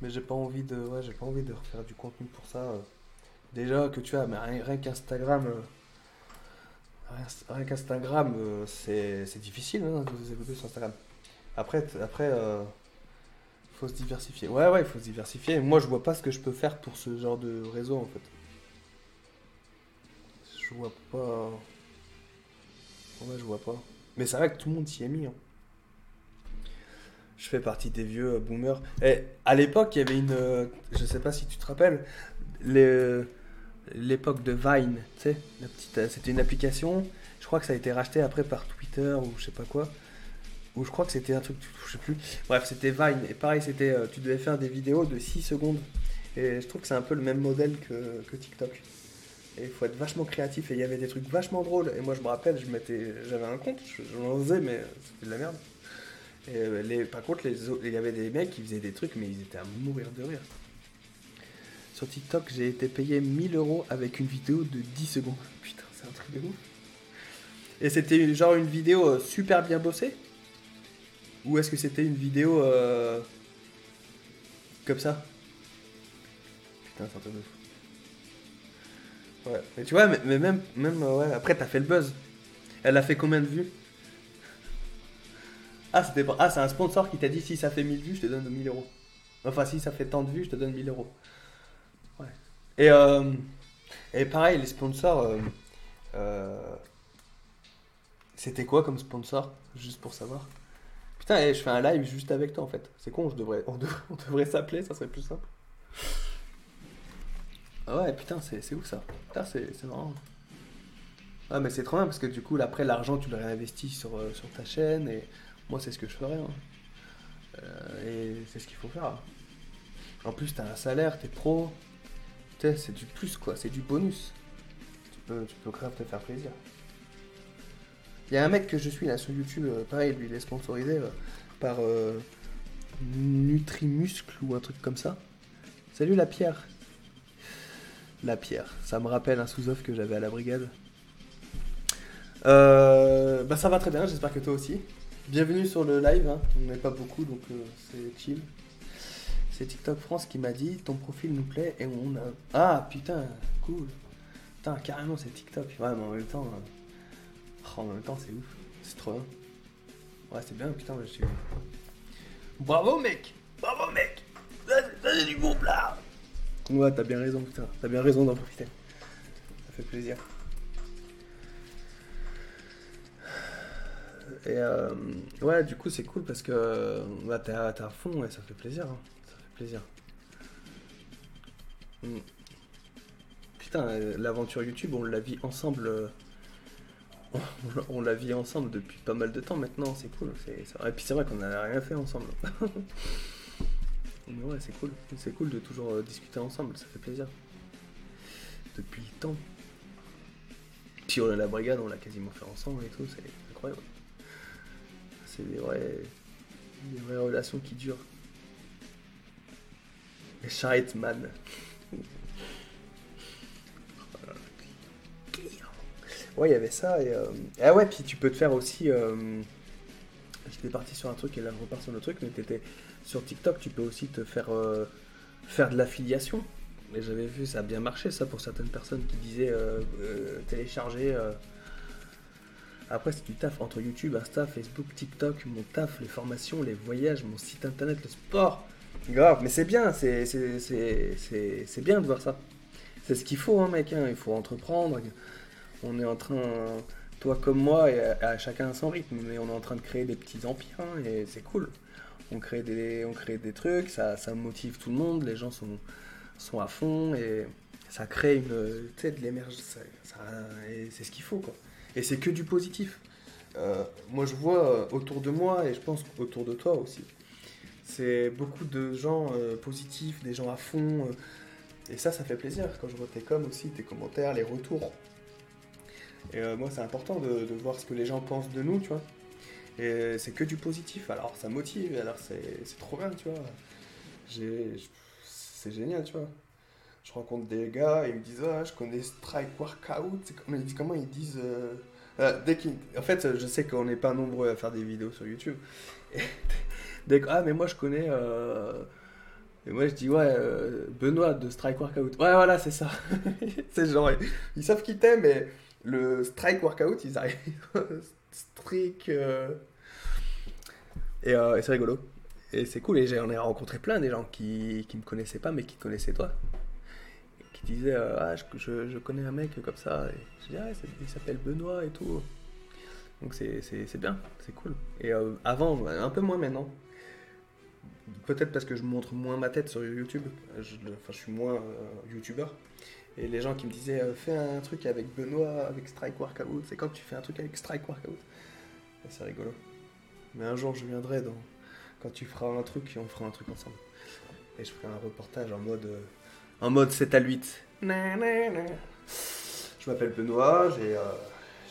Mais j'ai pas envie de. Ouais, j'ai pas envie de refaire du contenu pour ça. euh. Déjà que tu as, mais rien qu'Instagram. Rien qu'Instagram, euh, c'est difficile hein, de vous évoluer sur Instagram. Après, après euh, faut se diversifier. Ouais, ouais, il faut se diversifier. Moi, je vois pas ce que je peux faire pour ce genre de réseau en fait. Je vois pas. Ouais, je vois pas. Mais c'est vrai que tout le monde s'y est mis. hein. Je fais partie des vieux boomers. Et à l'époque, il y avait une. euh, je sais pas si tu te rappelles. les- L'époque de Vine, tu sais, euh, c'était une application. Je crois que ça a été racheté après par Twitter ou je sais pas quoi. Ou je crois que c'était un truc, je sais plus. Bref, c'était Vine. Et pareil, c'était, euh, tu devais faire des vidéos de 6 secondes. Et je trouve que c'est un peu le même modèle que, TikTok. Et il faut être vachement créatif. Et il y avait des trucs vachement drôles. Et moi, je me rappelle, je m'étais, j'avais un compte, je, je faisais, mais c'était de la merde. Et euh, les, par contre, les il y avait des mecs qui faisaient des trucs, mais ils étaient à mourir de rire. Sur TikTok, j'ai été payé 1000 euros avec une vidéo de 10 secondes. Putain, c'est un truc de ouf. Et c'était genre une vidéo euh, super bien bossée? Ou est-ce que c'était une vidéo euh, comme ça? Putain, c'est un truc de ouf. Ouais, mais tu vois, mais, même, même euh, ouais, après, t'as fait le buzz. Elle a fait combien de vues? Ah, c'était ah, c'est un sponsor qui t'a dit si ça fait 1000 vues, je te donne 1000 euros. Enfin, si ça fait tant de vues, je te donne 1000 euros. Et, euh, et pareil, les sponsors. euh, euh, c'était quoi comme sponsor Juste pour savoir? Putain, eh, je fais un live juste avec toi en fait. C'est con, je devrais, on devrait, s'appeler, ça serait plus simple. Ah ouais, putain, c'est c'est ouf ça. Putain, c'est marrant. Ouais, mais c'est trop bien parce que du coup, après, l'argent, tu le réinvestis sur, euh, sur ta chaîne et moi, c'est ce que je ferais. hein. Et c'est ce qu'il faut faire. En plus, t'as un salaire, t'es pro. C'est du plus quoi, c'est du bonus. Tu peux, tu peux grave te faire plaisir. Il y a un mec que je suis là sur YouTube, euh, pareil, lui il est sponsorisé euh, par euh, Nutrimuscle ou un truc comme ça. Salut la pierre. La pierre, ça me rappelle un sous-off que j'avais à la brigade. Bah ça va très bien, j'espère que toi aussi. Bienvenue sur le live, hein. on n'est pas beaucoup donc c'est chill. C'est TikTok France qui m'a dit ton profil nous plaît et on a. Ah putain, cool. Putain, carrément c'est TikTok. Ouais, mais en même temps. euh, oh, en même temps, c'est ouf. C'est trop bien. Ouais, c'est bien, putain, je suis. Bravo, mec Bravo, mec Ça, c'est du bon plat Ouais, t'as bien raison, putain. T'as bien raison d'en profiter. Ça fait plaisir. Et euh, ouais, du coup, c'est cool parce que bah, t'es à, fond et ça fait plaisir. hein. Plaisir. Mm. Putain, euh, l'aventure YouTube, on la vit ensemble. euh, on, la vit ensemble depuis pas mal de temps maintenant, c'est cool. Et puis c'est vrai qu'on n'a rien fait ensemble. Mais ouais, c'est cool. C'est cool de toujours euh, discuter ensemble, ça fait plaisir. Depuis le temps. Puis on a la brigade, on l'a quasiment fait ensemble et tout, c'est incroyable. C'est des vraies, des vraies relations qui durent. Les man. Ouais, il y avait ça. Et, euh, Ah ouais, puis tu peux te faire aussi. euh, J'étais parti sur un truc et là je repars sur le truc, mais t'étais sur TikTok, tu peux aussi te faire euh, faire de l'affiliation. Et j'avais vu, ça a bien marché ça pour certaines personnes qui disaient euh, télécharger. Après, c'est du taf entre YouTube, Insta, Facebook, TikTok, mon taf, les formations, les voyages, mon site internet, le sport. Grave, mais c'est bien, c'est bien de voir ça. C'est ce qu'il faut, hein, mec. hein, Il faut entreprendre. On est en train, toi comme moi, et à, chacun à son rythme, mais on est en train de créer des petits empires hein, et c'est cool. On crée des, on crée des trucs, ça, ça motive tout le monde, les gens sont, sont à fond et ça crée une, de l'émergence. c'est ce qu'il faut, quoi. Et c'est que du positif. Euh, moi, je vois autour de moi et je pense autour de toi aussi. C'est beaucoup de gens euh, positifs, des gens à fond. euh, et ça, ça fait plaisir quand je vois tes coms aussi, tes commentaires, les retours. Et euh, moi, c'est important de, voir ce que les gens pensent de nous, tu vois. Et c'est que du positif, alors ça motive, alors c'est trop bien, tu vois. C'est génial, tu vois. Je rencontre des gars, ils me disent Ah, je connais Strike Workout. Comment ils disent, comment ils disent euh, En fait, je sais qu'on n'est pas nombreux à faire des vidéos sur YouTube. Ah, mais moi je connais. euh, Et moi je dis Ouais, euh, Benoît de Strike Workout. Ouais, voilà, c'est ça. c'est genre, ils, savent qui t'es, mais le Strike Workout, ils arrivent. Strike. euh, Et, euh, et c'est rigolo. Et c'est cool. Et j'en ai rencontré plein des gens qui, qui me connaissaient pas, mais qui connaissaient toi. Qui disaient Ah, je, je, connais un mec comme ça. Je dis Ah, il s'appelle Benoît et tout. Donc c'est bien, c'est cool. Et avant, un peu moins maintenant. Peut-être parce que je montre moins ma tête sur YouTube. Je, enfin, je suis moins euh, youtubeur. Et les gens qui me disaient euh, Fais un truc avec Benoît, avec Strike Workout. C'est quand tu fais un truc avec Strike Workout Et C'est rigolo. Mais un jour, je viendrai dans, quand tu feras un truc et on fera un truc ensemble. Et je ferai un reportage en mode, euh, en mode 7 à 8. Na, na, na. Je m'appelle Benoît, j'ai euh,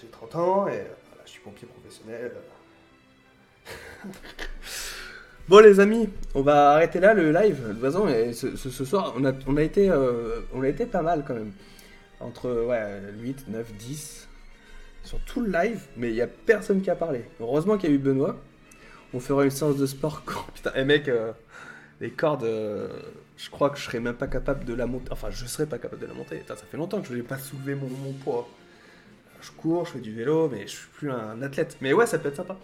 j'ai 30 ans et voilà, je suis pompier professionnel. Bon les amis, on va arrêter là le live. De toute façon, ce, soir, on a, été, euh, on a été pas mal quand même. Entre ouais, 8, 9, 10. Sur tout le live, mais il n'y a personne qui a parlé. Heureusement qu'il y a eu Benoît. On fera une séance de sport. quand- Putain, et mec, euh, les cordes, euh, je crois que je serais même pas capable de la monter. Enfin, je serais pas capable de la monter. Ça fait longtemps que je n'ai pas soulevé mon, mon poids. Je cours, je fais du vélo, mais je suis plus un athlète. Mais ouais, ça peut être sympa.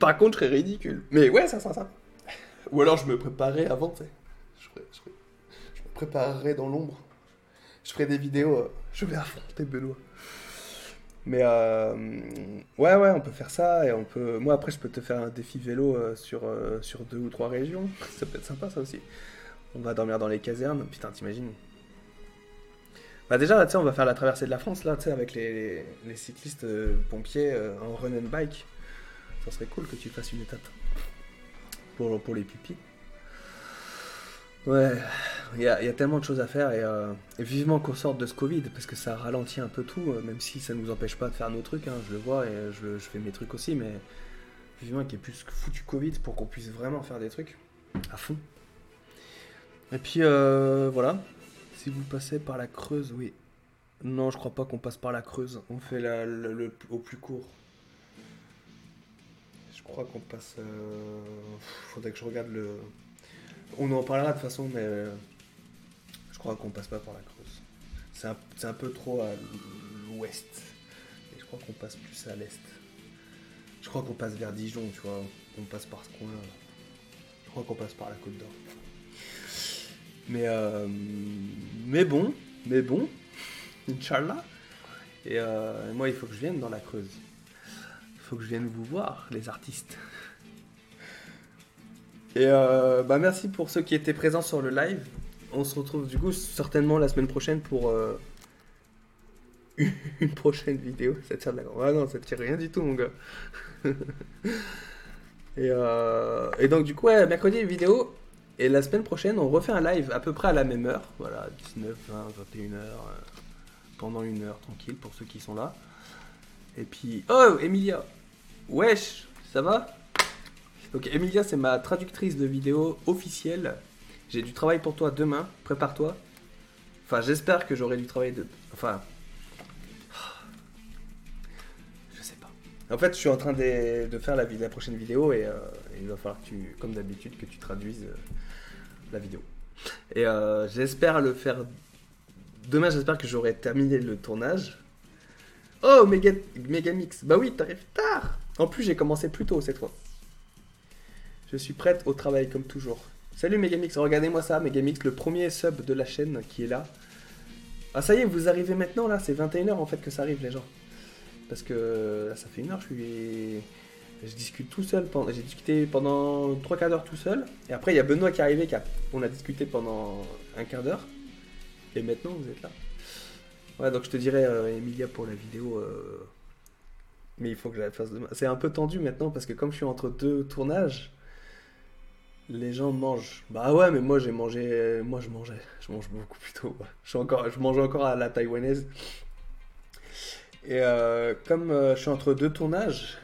Par contre, je serais ridicule. Mais ouais, ça sera ça. Ou alors je me préparerais avant, tu sais. Je, ferais- ferais- me préparerais dans l'ombre. Je ferai des vidéos. euh, je vais affronter Benoît. Mais euh, ouais, ouais, on peut faire ça. Et on peut. Moi, après, je peux te faire un défi vélo euh, sur, euh, sur deux ou trois régions. Ça peut être sympa, ça aussi. On va dormir dans les casernes. Putain, t'imagines Bah, déjà, tu sais, on va faire la traversée de la France, là, tu sais, avec les, les cyclistes euh, pompiers en run and bike. Ça serait cool que tu fasses une étape. Pour, pour les pupilles. Ouais, il y y a tellement de choses à faire et, euh, vivement qu'on sorte de ce Covid parce que ça ralentit un peu tout, euh, même si ça nous empêche pas de faire nos trucs, hein, je le vois et je, je fais mes trucs aussi, mais vivement qu'il y ait plus que foutu Covid pour qu'on puisse vraiment faire des trucs à fond. Et puis euh, voilà, si vous passez par la Creuse, oui. Non, je crois pas qu'on passe par la Creuse, on fait la, le, le- au plus court. Je crois qu'on passe. euh, Faudrait que je regarde le. On en parlera de toute façon, mais je crois qu'on passe pas par la Creuse. C'est un, un peu trop à l'ouest. Et je crois qu'on passe plus à l'est. Je crois qu'on passe vers Dijon, tu vois. On passe par ce coin-là. Je crois qu'on passe par la Côte d'Or. Mais, euh, mais bon, mais bon, Inch'Allah. Et euh, moi, il faut que je vienne dans la Creuse. Faut que je vienne vous voir, les artistes. Et euh, bah merci pour ceux qui étaient présents sur le live. On se retrouve du coup certainement la semaine prochaine pour euh, une prochaine vidéo. Ça tire de la Ah non, ça tire rien du tout, mon gars. et, euh, et donc, du coup, ouais, mercredi, vidéo. Et la semaine prochaine, on refait un live à peu près à la même heure. Voilà, 19, 20, 21 heures. pendant une heure, tranquille, pour ceux qui sont là. Et puis. Oh, Emilia Wesh, ça va? Donc, Emilia, c'est ma traductrice de vidéo officielle. J'ai du travail pour toi demain, prépare-toi. Enfin, j'espère que j'aurai du travail de. Enfin. Je sais pas. En fait, je suis en train de, faire la prochaine vidéo et, euh, il va falloir que tu, comme d'habitude, que tu traduises euh, la vidéo. Et euh, j'espère le faire. Demain, j'espère que j'aurai terminé le tournage. Oh, Mega, Megamix. Bah oui, t'arrives tard. En plus, j'ai commencé plus tôt cette fois. Je suis prête au travail comme toujours. Salut Megamix, regardez-moi ça, Megamix, le premier sub de la chaîne qui est là. Ah ça y est, vous arrivez maintenant là, c'est 21h en fait que ça arrive les gens. Parce que là ça fait une heure, je suis... Je discute tout seul, pendant... j'ai discuté pendant 3 quarts d'heure tout seul. Et après il y a Benoît qui est arrivé, on a discuté pendant un quart d'heure. Et maintenant vous êtes là. Ouais donc je te dirais euh, Emilia pour la vidéo... euh, Mais il faut que je la fasse demain. C'est un peu tendu maintenant parce que comme je suis entre deux tournages... Les gens mangent. Bah ouais, mais moi j'ai mangé. Moi je mangeais. Je mange beaucoup plus tôt. Je, suis encore... je mange encore à la taïwanaise. Et euh, comme euh, je suis entre deux tournages,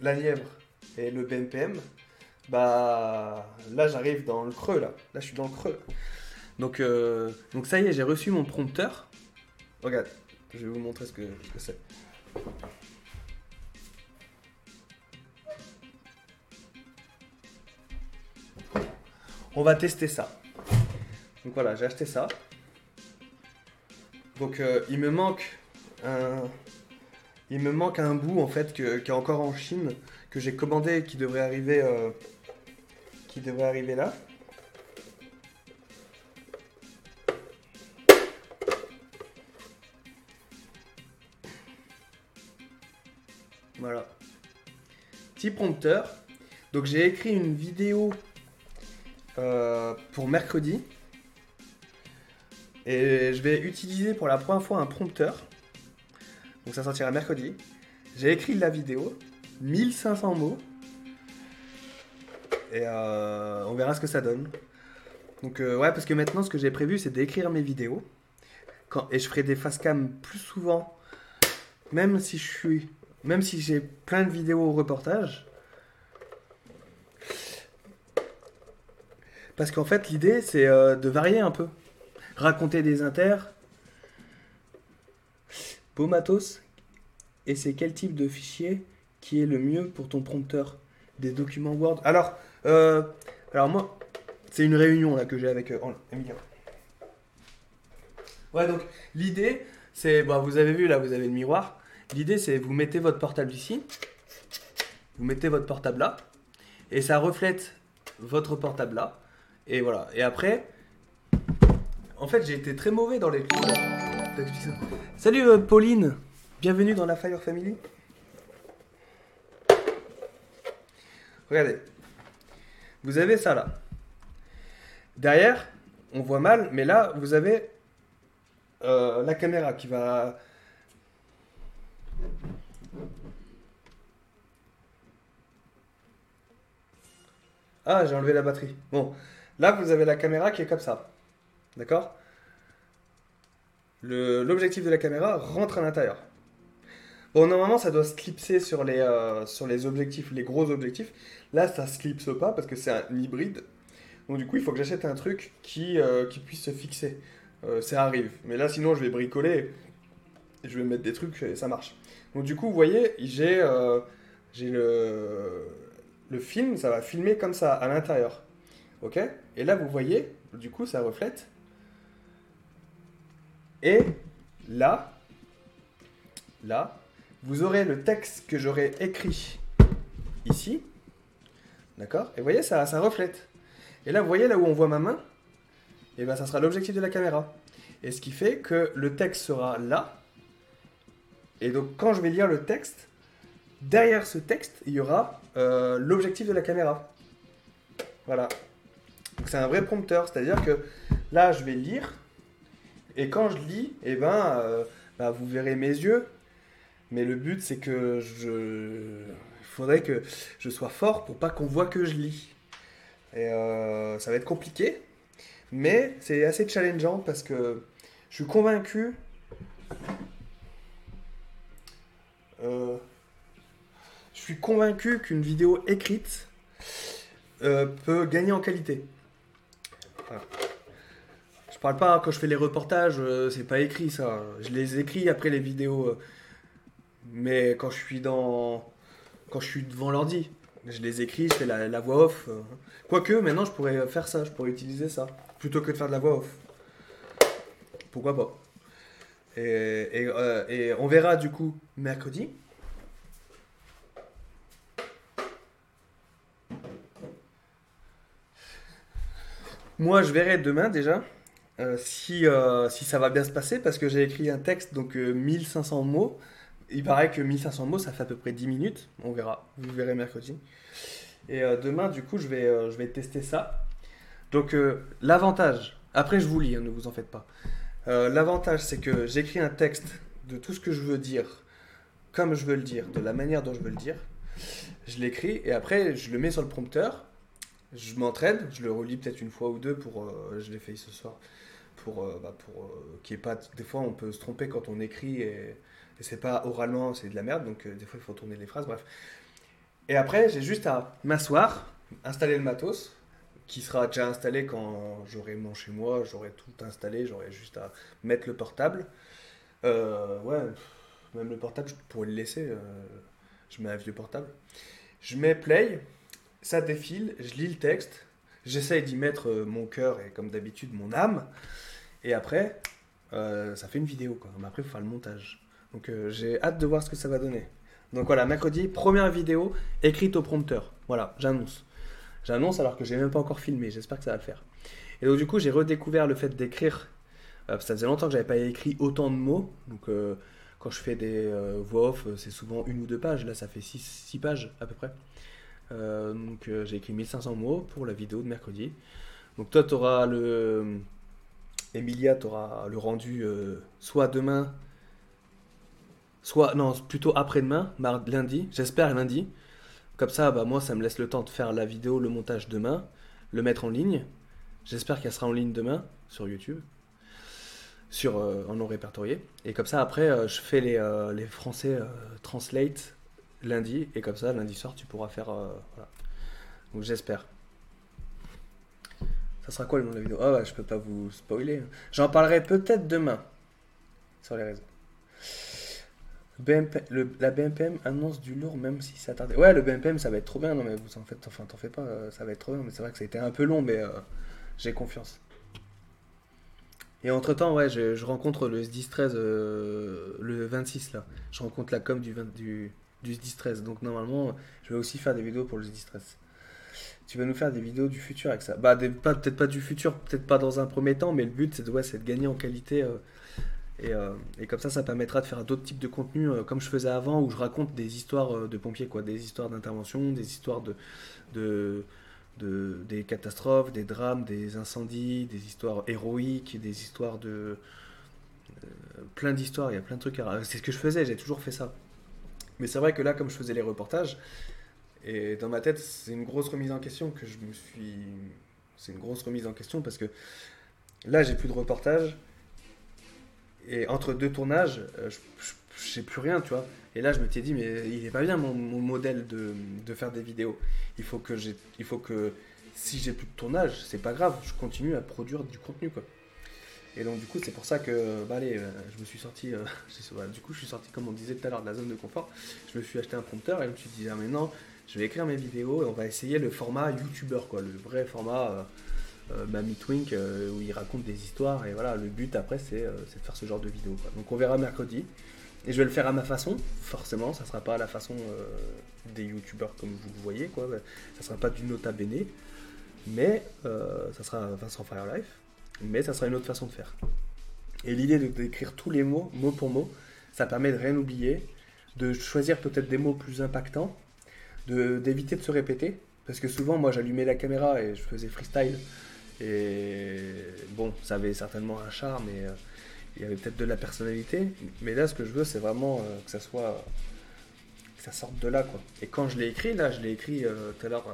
la lièvre et le BNPM, bah là j'arrive dans le creux là. Là je suis dans le creux. Donc, euh, donc ça y est, j'ai reçu mon prompteur. Regarde, je vais vous montrer ce que c'est. On va tester ça. Donc voilà, j'ai acheté ça. Donc euh, il me manque un, il me manque un bout en fait que- qui est encore en Chine que j'ai commandé et qui devrait arriver, euh, qui devrait arriver là. Voilà. Petit prompteur. Donc j'ai écrit une vidéo euh, pour mercredi. Et je vais utiliser pour la première fois un prompteur. Donc ça sortira mercredi. J'ai écrit la vidéo, 1500 mots. Et euh, on verra ce que ça donne. Donc euh, ouais, parce que maintenant ce que j'ai prévu c'est d'écrire mes vidéos. Et je ferai des facecam plus souvent. Même si je suis... Même si j'ai plein de vidéos au reportage. Parce qu'en fait, l'idée, c'est euh, de varier un peu. Raconter des inters. Beau matos. Et c'est quel type de fichier qui est le mieux pour ton prompteur? Des documents Word Alors, euh, alors moi, c'est une réunion là que j'ai avec euh, Emilia. Ouais, donc l'idée, c'est, bah, vous avez vu là, vous avez le miroir. L'idée, c'est vous mettez votre portable ici, vous mettez votre portable là, et ça reflète votre portable là. Et voilà. Et après, en fait, j'ai été très mauvais dans les. Salut euh, Pauline, bienvenue dans la Fire Family. Regardez, vous avez ça là. Derrière, on voit mal, mais là, vous avez euh, la caméra qui va. Ah, j'ai enlevé la batterie. Bon, là, vous avez la caméra qui est comme ça. D'accord? L'objectif de la caméra rentre à l'intérieur. Bon, normalement, ça doit se clipser sur les, euh, sur les objectifs, les gros objectifs. Là, ça se clipse pas parce que c'est un hybride. Donc, du coup, il faut que j'achète un truc qui, euh, qui puisse se fixer. Euh, ça arrive. Mais là, sinon, je vais bricoler. Je vais mettre des trucs et ça marche. Donc, du coup, vous voyez, j'ai j'ai le, le film, ça va filmer comme ça, à l'intérieur. Ok? Et là, vous voyez, du coup, ça reflète. Et là, là, vous aurez le texte que j'aurai écrit ici. D'accord? Et vous voyez, ça, ça reflète. Et là, vous voyez là où on voit ma main? Et bien, ça sera l'objectif de la caméra. Et ce qui fait que le texte sera là. Et donc, quand je vais lire le texte, derrière ce texte, il y aura euh, l'objectif de la caméra. Voilà. Donc, c'est un vrai prompteur. C'est-à-dire que là, je vais lire. Et quand je lis, eh ben, euh, bah, vous verrez mes yeux. Mais le but, c'est que je. Il faudrait que je sois fort pour pas qu'on voit que je lis. Et euh, ça va être compliqué. Mais c'est assez challengeant parce que je suis convaincu. Euh, je suis convaincu qu'une vidéo écrite peut gagner en qualité. Je parle pas quand je fais les reportages, euh, c'est pas écrit ça. Je les écris après les vidéos. euh, mais quand je suis dans. Quand je suis devant l'ordi, je les écris, je fais la, voix off. euh. Quoique maintenant je pourrais faire ça, je pourrais utiliser ça. Plutôt que de faire de la voix off. Pourquoi pas et on verra du coup mercredi. Moi, je verrai demain déjà euh, si, euh, si ça va bien se passer parce que j'ai écrit un texte, donc euh, 1500 mots. Il paraît que 1500 mots, ça fait à peu près 10 minutes. On verra. Vous verrez mercredi. Et euh, demain, du coup, je vais, euh, je vais tester ça. Donc, euh, l'avantage, après je vous lis, hein, ne vous en faites pas. Euh, l'avantage, c'est que j'écris un texte de tout ce que je veux dire, comme je veux le dire, de la manière dont je veux le dire. Je l'écris et après, je le mets sur le prompteur. Je m'entraîne, je le relis peut-être une fois ou deux pour. euh, je l'ai fait ce soir. Pour, euh, bah, pour euh, qu'il y ait pas. Des fois, on peut se tromper quand on écrit et, et c'est pas oralement, c'est de la merde. Donc, euh, des fois, il faut tourner les phrases. Bref. Et après, j'ai juste à m'asseoir, installer le matos, qui sera déjà installé quand j'aurai mon chez moi, j'aurai tout installé, j'aurai juste à mettre le portable. Ouais, même le portable, je pourrais le laisser. je mets un vieux portable. Je mets play, ça défile, je lis le texte, j'essaye d'y mettre euh, mon cœur et comme d'habitude mon âme. Et après, euh, ça fait une vidéo quoi. Mais après, il faut faire le montage. Donc euh, j'ai hâte de voir ce que ça va donner. Donc voilà, mercredi, première vidéo écrite au prompteur. Voilà, j'annonce. J'annonce alors que j'ai même pas encore filmé, j'espère que ça va le faire. Et donc du coup, j'ai redécouvert le fait d'écrire. Ça faisait longtemps que j'avais pas écrit autant de mots. Donc quand je fais des voix off, c'est souvent une ou deux pages. Là, ça fait six, six pages à peu près. Euh, donc euh, j'ai écrit 1500 mots pour la vidéo de mercredi. Donc toi, tu auras le... Emilia, tu auras le rendu euh, soit demain, soit... Non, plutôt après-demain, lundi. J'espère lundi. Comme ça, bah, moi, ça me laisse le temps de faire la vidéo, le montage demain, le mettre en ligne. J'espère qu'elle sera en ligne demain sur YouTube, sur, en non répertorié. Et comme ça, après, je fais les, les français translate lundi. Et comme ça, lundi soir, tu pourras faire. euh, voilà. Donc j'espère. Ça sera quoi le nom de la vidéo? Ah ouais, je peux pas vous spoiler. J'en parlerai peut-être demain sur les réseaux. Le- la BMPM annonce du lourd même si ça tardait. Ouais, le BMPM ça va être trop bien. Non mais vous en faites, enfin t'en fais pas, euh, ça va être trop bien. Mais c'est vrai que ça a été un peu long, mais euh, j'ai confiance. Et entre temps, ouais, je, rencontre le S10-13 euh, le 26 là. Je rencontre la com du, 20 du, du S10-13. Donc normalement, je vais aussi faire des vidéos pour le S10-13. Tu vas nous faire des vidéos du futur avec ça. Bah, peut-être pas du futur, peut-être pas dans un premier temps, mais le but c'est de, ouais, de gagner en qualité. euh, et, euh, et comme ça, ça permettra de faire d'autres types de contenus euh, comme je faisais avant, où je raconte des histoires de pompiers, quoi, des histoires d'intervention, des histoires de, de, de- des catastrophes, des drames, des incendies, des histoires héroïques, des histoires de plein d'histoires. Il y a plein de trucs. à- C'est ce que je faisais. J'ai toujours fait ça. Mais c'est vrai que là, comme je faisais les reportages, et dans ma tête, c'est une grosse remise en question que je me suis. C'est une grosse remise en question parce que là, j'ai plus de reportages. Et entre deux tournages, euh, je, je, sais plus rien, tu vois. Et là, je me suis dit, mais il est pas bien mon, mon modèle de, de faire des vidéos. Il faut que il faut que si j'ai plus de tournage, c'est pas grave, je continue à produire du contenu, quoi. Et donc, du coup, c'est pour ça que, bah allez, euh, je me suis sorti, euh, du coup, je suis sorti, comme on disait tout à l'heure, de la zone de confort. Je me suis acheté un prompteur et je me suis dit, ah, non, je vais écrire mes vidéos et on va essayer le format YouTuber, quoi, le vrai format. euh, euh, Mamie Twink où il raconte des histoires et voilà le but après c'est de faire ce genre de vidéo quoi. donc on verra mercredi Et je vais le faire à ma façon, forcément, ça sera pas à la façon des youtubeurs comme vous le voyez, quoi. Ça sera pas du nota bene, mais ça sera Vincent Firelife, mais ça sera une autre façon de faire. Et l'idée d'écrire tous les mots, mot pour mot, ça permet de rien oublier, de choisir peut-être des mots plus impactants, d'éviter de se répéter, parce que souvent, moi, j'allumais la caméra et je faisais freestyle, et bon, ça avait certainement un charme et euh, il y avait peut-être de la personnalité, mais là, ce que je veux, c'est vraiment euh, que ça soit. que ça sorte de là, quoi. Et quand je l'ai écrit, là, je l'ai écrit euh, tout à l'heure,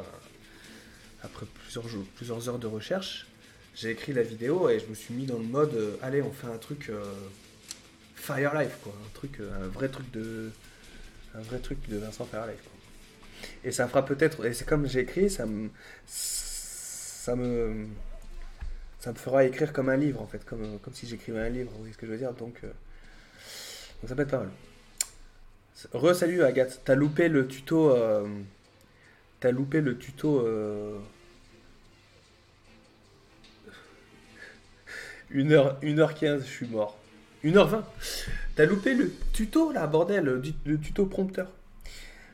après plusieurs, jours, plusieurs heures de recherche, j'ai écrit la vidéo et je me suis mis dans le mode allez, on fait un truc Fire Life, quoi. Un truc, un vrai truc de. Un vrai truc de Vincent Fire Life, quoi. Et ça fera peut-être. Et c'est comme j'ai écrit, ça me. Ça me ça me fera écrire comme un livre en fait, comme, comme si j'écrivais un livre, vous voyez ce que je veux dire, donc, euh, donc ça peut être pas mal. Re salut Agathe, t'as loupé le tuto, euh, t'as loupé le tuto. Euh, 1h, 1h15, je suis mort. 1h20. T'as loupé le tuto là, bordel, le, tuto prompteur.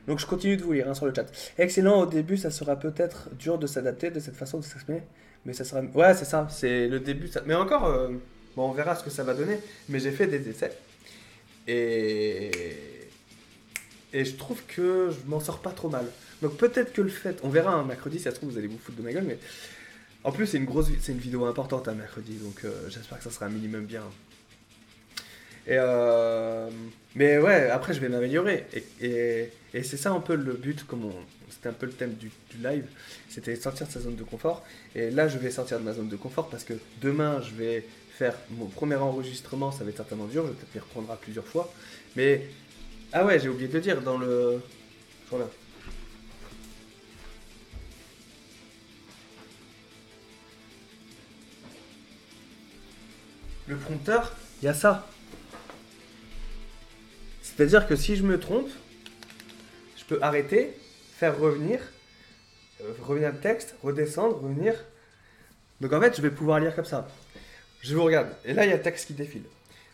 Donc je continue de vous lire hein, sur le chat. Excellent, au début ça sera peut-être dur de s'adapter de cette façon de s'exprimer. Mais ça sera. Ouais, c'est ça, c'est le début. Mais encore, euh, bon, on verra ce que ça va donner. Mais j'ai fait des essais. Et. Et je trouve que je m'en sors pas trop mal. Donc peut-être que le fait. On verra un hein, mercredi, ça se trouve, vous allez vous foutre de ma gueule. Mais. En plus, c'est une grosse. C'est une vidéo importante un mercredi. Donc euh, j'espère que ça sera un minimum bien. Et. Euh... Mais ouais, après, je vais m'améliorer. Et, et, c'est ça un peu le but, c'était un peu le thème du, live, c'était sortir de sa zone de confort. Et là, je vais sortir de ma zone de confort parce que demain, je vais faire mon premier enregistrement, ça va être certainement dur, je vais peut-être reprendre plusieurs fois. Mais, ah ouais, j'ai oublié de le dire, dans le... Le prompteur, il y a ça. C'est-à-dire que si je me trompe, je peux arrêter faire revenir, euh, revenir le texte, redescendre, revenir. Donc en fait, je vais pouvoir lire comme ça. Je vous regarde. Et là, il y a le texte qui défile.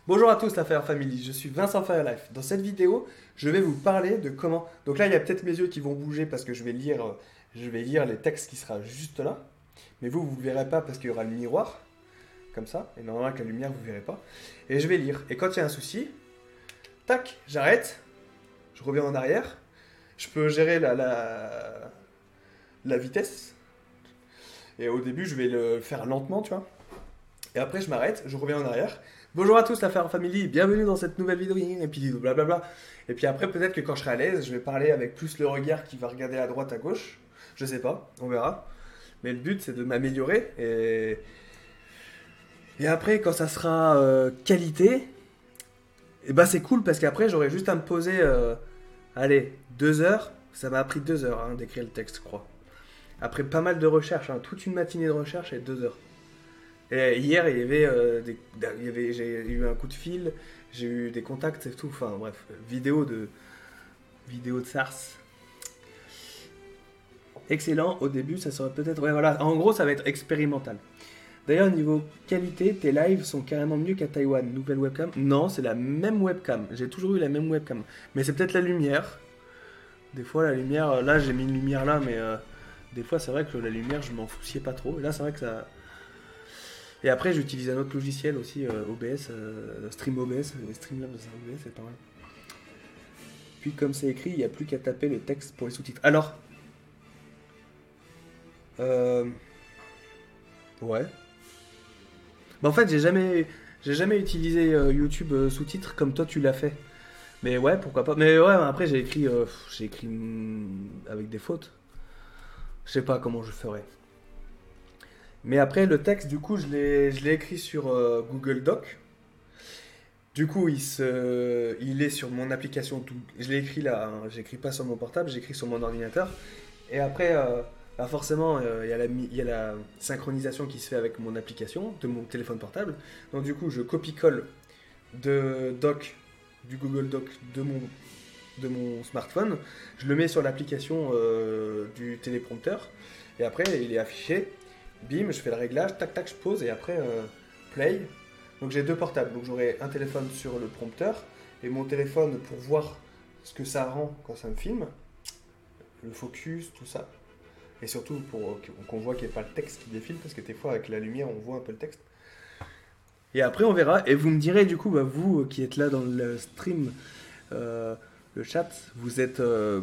Bonjour à tous la Fire Family, je suis Vincent Firelife. Dans cette vidéo, je vais vous parler de comment... Donc là, il y a peut-être mes yeux qui vont bouger parce que je vais lire, euh, je vais lire les textes qui sera juste là. Mais vous, vous ne verrez pas parce qu'il y aura le miroir, comme ça. Et normalement, avec la lumière, vous ne verrez pas. Et je vais lire. Et quand il y a un souci, tac, j'arrête, je reviens en arrière, je peux gérer la, la, vitesse. Et au début, je vais le faire lentement, tu vois. Et après, je m'arrête, je reviens en arrière. Bonjour à tous, la Faire Family, bienvenue dans cette nouvelle vidéo. Et puis blablabla. Et puis après, peut-être que quand je serai à l'aise, je vais parler avec plus le regard qui va regarder à droite, à gauche. Je sais pas, on verra. Mais le but, c'est de m'améliorer. Et... et après, quand ça sera euh, qualité, et bah c'est cool parce qu'après, j'aurai juste à me poser. Euh, allez, deux heures, ça m'a pris deux heures hein, d'écrire le texte, je crois. Après pas mal de recherches, hein, toute une matinée de recherche et deux heures. Hier, il euh, j'ai eu un coup de fil, j'ai eu des contacts et tout. Enfin bref, vidéo de vidéo de SARS. Excellent. Au début, ça serait peut-être. Ouais, voilà. En gros, ça va être expérimental. D'ailleurs, niveau qualité, tes lives sont carrément mieux qu'à Taïwan. Nouvelle webcam Non, c'est la même webcam. J'ai toujours eu la même webcam. Mais c'est peut-être la lumière. Des fois, la lumière, euh, là, j'ai mis une lumière là, mais euh, des fois, c'est vrai que la lumière, je m'en souciais pas trop. Et là, c'est vrai que ça. Et après, j'utilise un autre logiciel aussi, euh, OBS, Stream OBS, Streamlabs OBS, c'est pas mal. Puis, comme c'est écrit, il n'y a plus qu'à taper le texte pour les sous-titres. Alors. Euh. Ouais. Bah, en fait, j'ai jamais, j'ai jamais utilisé YouTube sous-titres comme toi tu l'as fait. Mais ouais, pourquoi pas. Mais ouais, après j'ai écrit, euh, j'ai écrit mm, avec des fautes. Je sais pas comment je ferais. Mais après le texte, du coup, je l'ai, je l'ai écrit sur euh, Google Doc. Du coup, il, se, il est sur mon application. Je l'ai écrit là, hein. j'écris pas sur mon portable, j'écris sur mon ordinateur. Et après, euh, bah, forcément, il y, a la, synchronisation qui se fait avec mon application de mon téléphone portable. Donc du coup, je copie-colle de Doc du Google Doc de mon, de mon smartphone, je le mets sur l'application euh, du téléprompteur, et après il est affiché, bim, je fais le réglage, tac tac, je pose, et après euh, play. Donc j'ai deux portables, donc j'aurai un téléphone sur le prompteur, et mon téléphone pour voir ce que ça rend quand ça me filme, le focus, tout ça. Et surtout pour qu'on voit qu'il n'y ait pas le texte qui défile, parce que des fois avec la lumière on voit un peu le texte. Et après on verra, et vous me direz du coup, bah, vous qui êtes là dans le stream, euh, le chat, vous êtes, euh,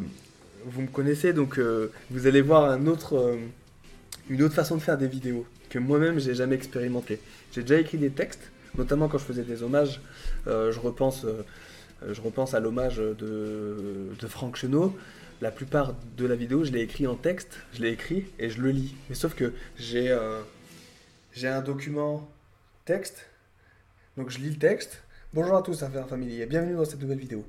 vous me connaissez, donc euh, vous allez voir une autre façon de faire des vidéos que moi-même j'ai jamais expérimenté. J'ai déjà écrit des textes, notamment quand je faisais des hommages. je repense, je repense à l'hommage de, de Franck Chenot la plupart de la vidéo, je l'ai écrit en texte, je l'ai écrit et je le lis. Mais sauf que j'ai j'ai un document texte, donc je lis le texte. Bonjour à tous, l'affaire famille et bienvenue dans cette nouvelle vidéo.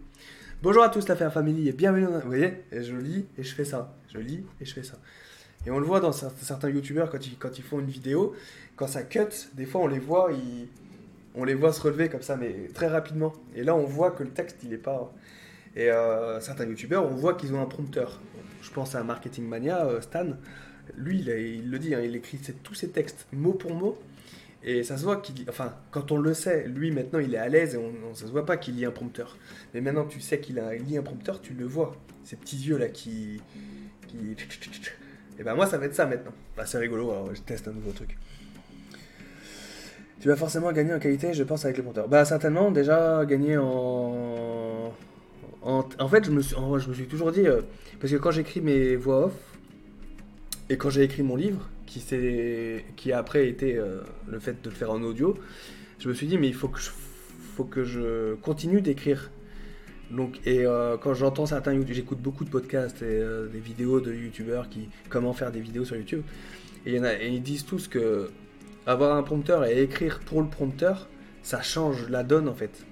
Bonjour à tous, l'affaire famille et bienvenue dans... Vous voyez Et je lis et je fais ça. Je lis et je fais ça. Et on le voit dans certains youtubeurs quand ils, quand ils font une vidéo, quand ça cut, des fois on les voit, ils, on les voit se relever comme ça, mais très rapidement. Et là on voit que le texte il est pas et euh, certains youtubeurs, on voit qu'ils ont un prompteur. Je pense à Marketing Mania, euh, Stan. Lui, il, le dit, hein, il écrit tous ses textes mot pour mot. Et ça se voit qu'il. Enfin, quand on le sait, lui maintenant il est à l'aise et on, ça se voit pas qu'il lit un prompteur. Mais maintenant tu sais qu'il lit un prompteur, tu le vois. Ces petits yeux là qui. qui... Et ben moi ça va être ça maintenant. Bah, c'est rigolo, alors je teste un nouveau truc. Tu vas forcément gagner en qualité, je pense, avec le prompteur. Bah certainement, déjà gagner en en, fait, je me, suis, je me suis toujours dit, euh, parce que quand j'écris mes voix off, et quand j'ai écrit mon livre, qui, qui a après été euh, le fait de le faire en audio, je me suis dit, mais il faut que je, faut que je continue d'écrire. Donc, et euh, quand j'entends certains j'écoute beaucoup de podcasts et des vidéos de youtubeurs qui comment faire des vidéos sur YouTube, et, y en a, et ils disent tous que avoir un prompteur et écrire pour le prompteur, ça change la donne en fait.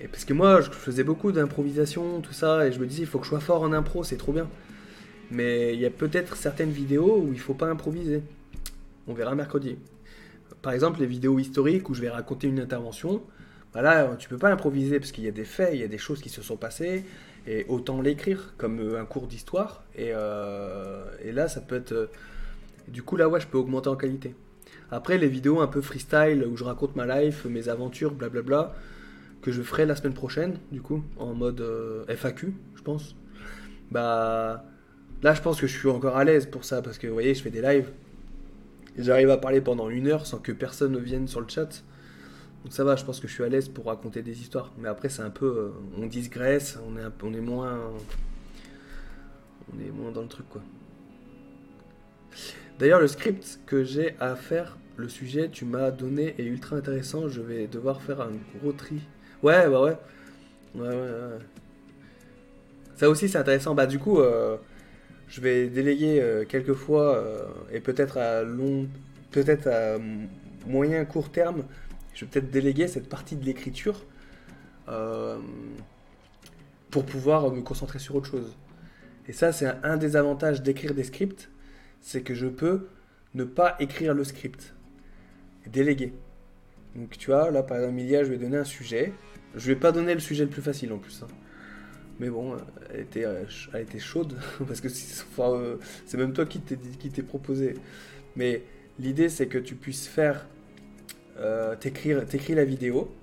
Et parce que moi, je faisais beaucoup d'improvisation, tout ça, et je me disais, il faut que je sois fort en impro, c'est trop bien. Mais il y a peut-être certaines vidéos où il faut pas improviser. On verra mercredi. Par exemple, les vidéos historiques où je vais raconter une intervention, bah là, tu peux pas improviser parce qu'il y a des faits, il y a des choses qui se sont passées, et autant l'écrire comme euh, un cours d'histoire. Et, euh, et, là, ça peut être. Euh, du coup, là, ouais, je peux augmenter en qualité. Après, les vidéos un peu freestyle où je raconte ma life, mes aventures, blablabla que je ferai la semaine prochaine, du coup, en mode euh, FAQ, je pense. Bah là, je pense que je suis encore à l'aise pour ça parce que vous voyez, je fais des lives. J'arrive à parler pendant une heure sans que personne ne vienne sur le chat. Donc ça va, je pense que je suis à l'aise pour raconter des histoires. Mais après, c'est un peu. Euh, on digresse, on est, on est moins. On est moins dans le truc, quoi. D'ailleurs, le script que j'ai à faire, le sujet, tu m'as donné est ultra intéressant. Je vais devoir faire un gros tri Ouais, bah ouais. Ouais, ouais, ouais. Ça aussi, c'est intéressant. Bah, du coup, euh, je vais déléguer euh, quelques fois euh, et peut-être à long, peut-être à moyen court terme, je vais peut-être déléguer cette partie de l'écriture pour pouvoir me concentrer sur autre chose. Et ça, c'est un, des avantages d'écrire des scripts, c'est que je peux ne pas écrire le script, déléguer. Donc tu vois, là par exemple, Milia, je vais donner un sujet, je vais pas donner le sujet le plus facile en plus. Hein. Mais bon, elle était, euh, elle chaude, parce que euh, c'est même toi qui t'es proposé. Mais l'idée, c'est que tu puisses faire, euh, t'écrire la vidéo.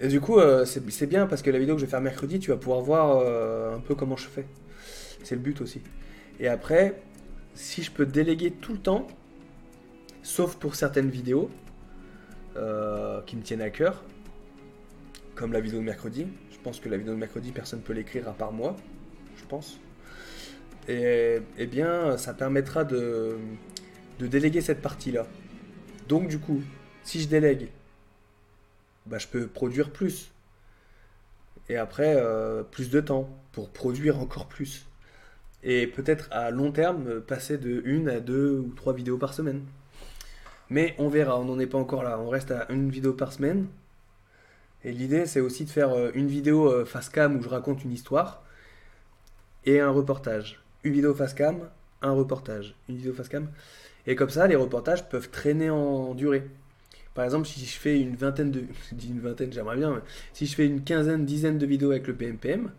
Et du coup, euh, c'est bien parce que la vidéo que je vais faire mercredi, tu vas pouvoir voir un peu comment je fais. C'est le but aussi. Et après, si je peux déléguer tout le temps, sauf pour certaines vidéos qui me tiennent à cœur, comme la vidéo de mercredi. Je pense que la vidéo de mercredi, personne ne peut l'écrire à part moi, je pense. Et eh bien, ça permettra de, de déléguer cette partie-là. Donc, du coup, si je délègue, bah, je peux produire plus. Et après, euh, plus de temps pour produire encore plus. Et peut-être à long terme, passer de une à deux ou trois vidéos par semaine. Mais on verra, on n'en est pas encore là. On reste à une vidéo par semaine. Et l'idée, c'est aussi de faire euh, une vidéo euh, face cam où je raconte une histoire et un reportage. Une vidéo face cam, un reportage. Une vidéo face cam. Et comme ça, les reportages peuvent traîner en durée. Par exemple, si je fais une vingtaine de. Je dis une vingtaine, j'aimerais bien, si je fais une quinzaine, dizaine de vidéos avec le BMPM,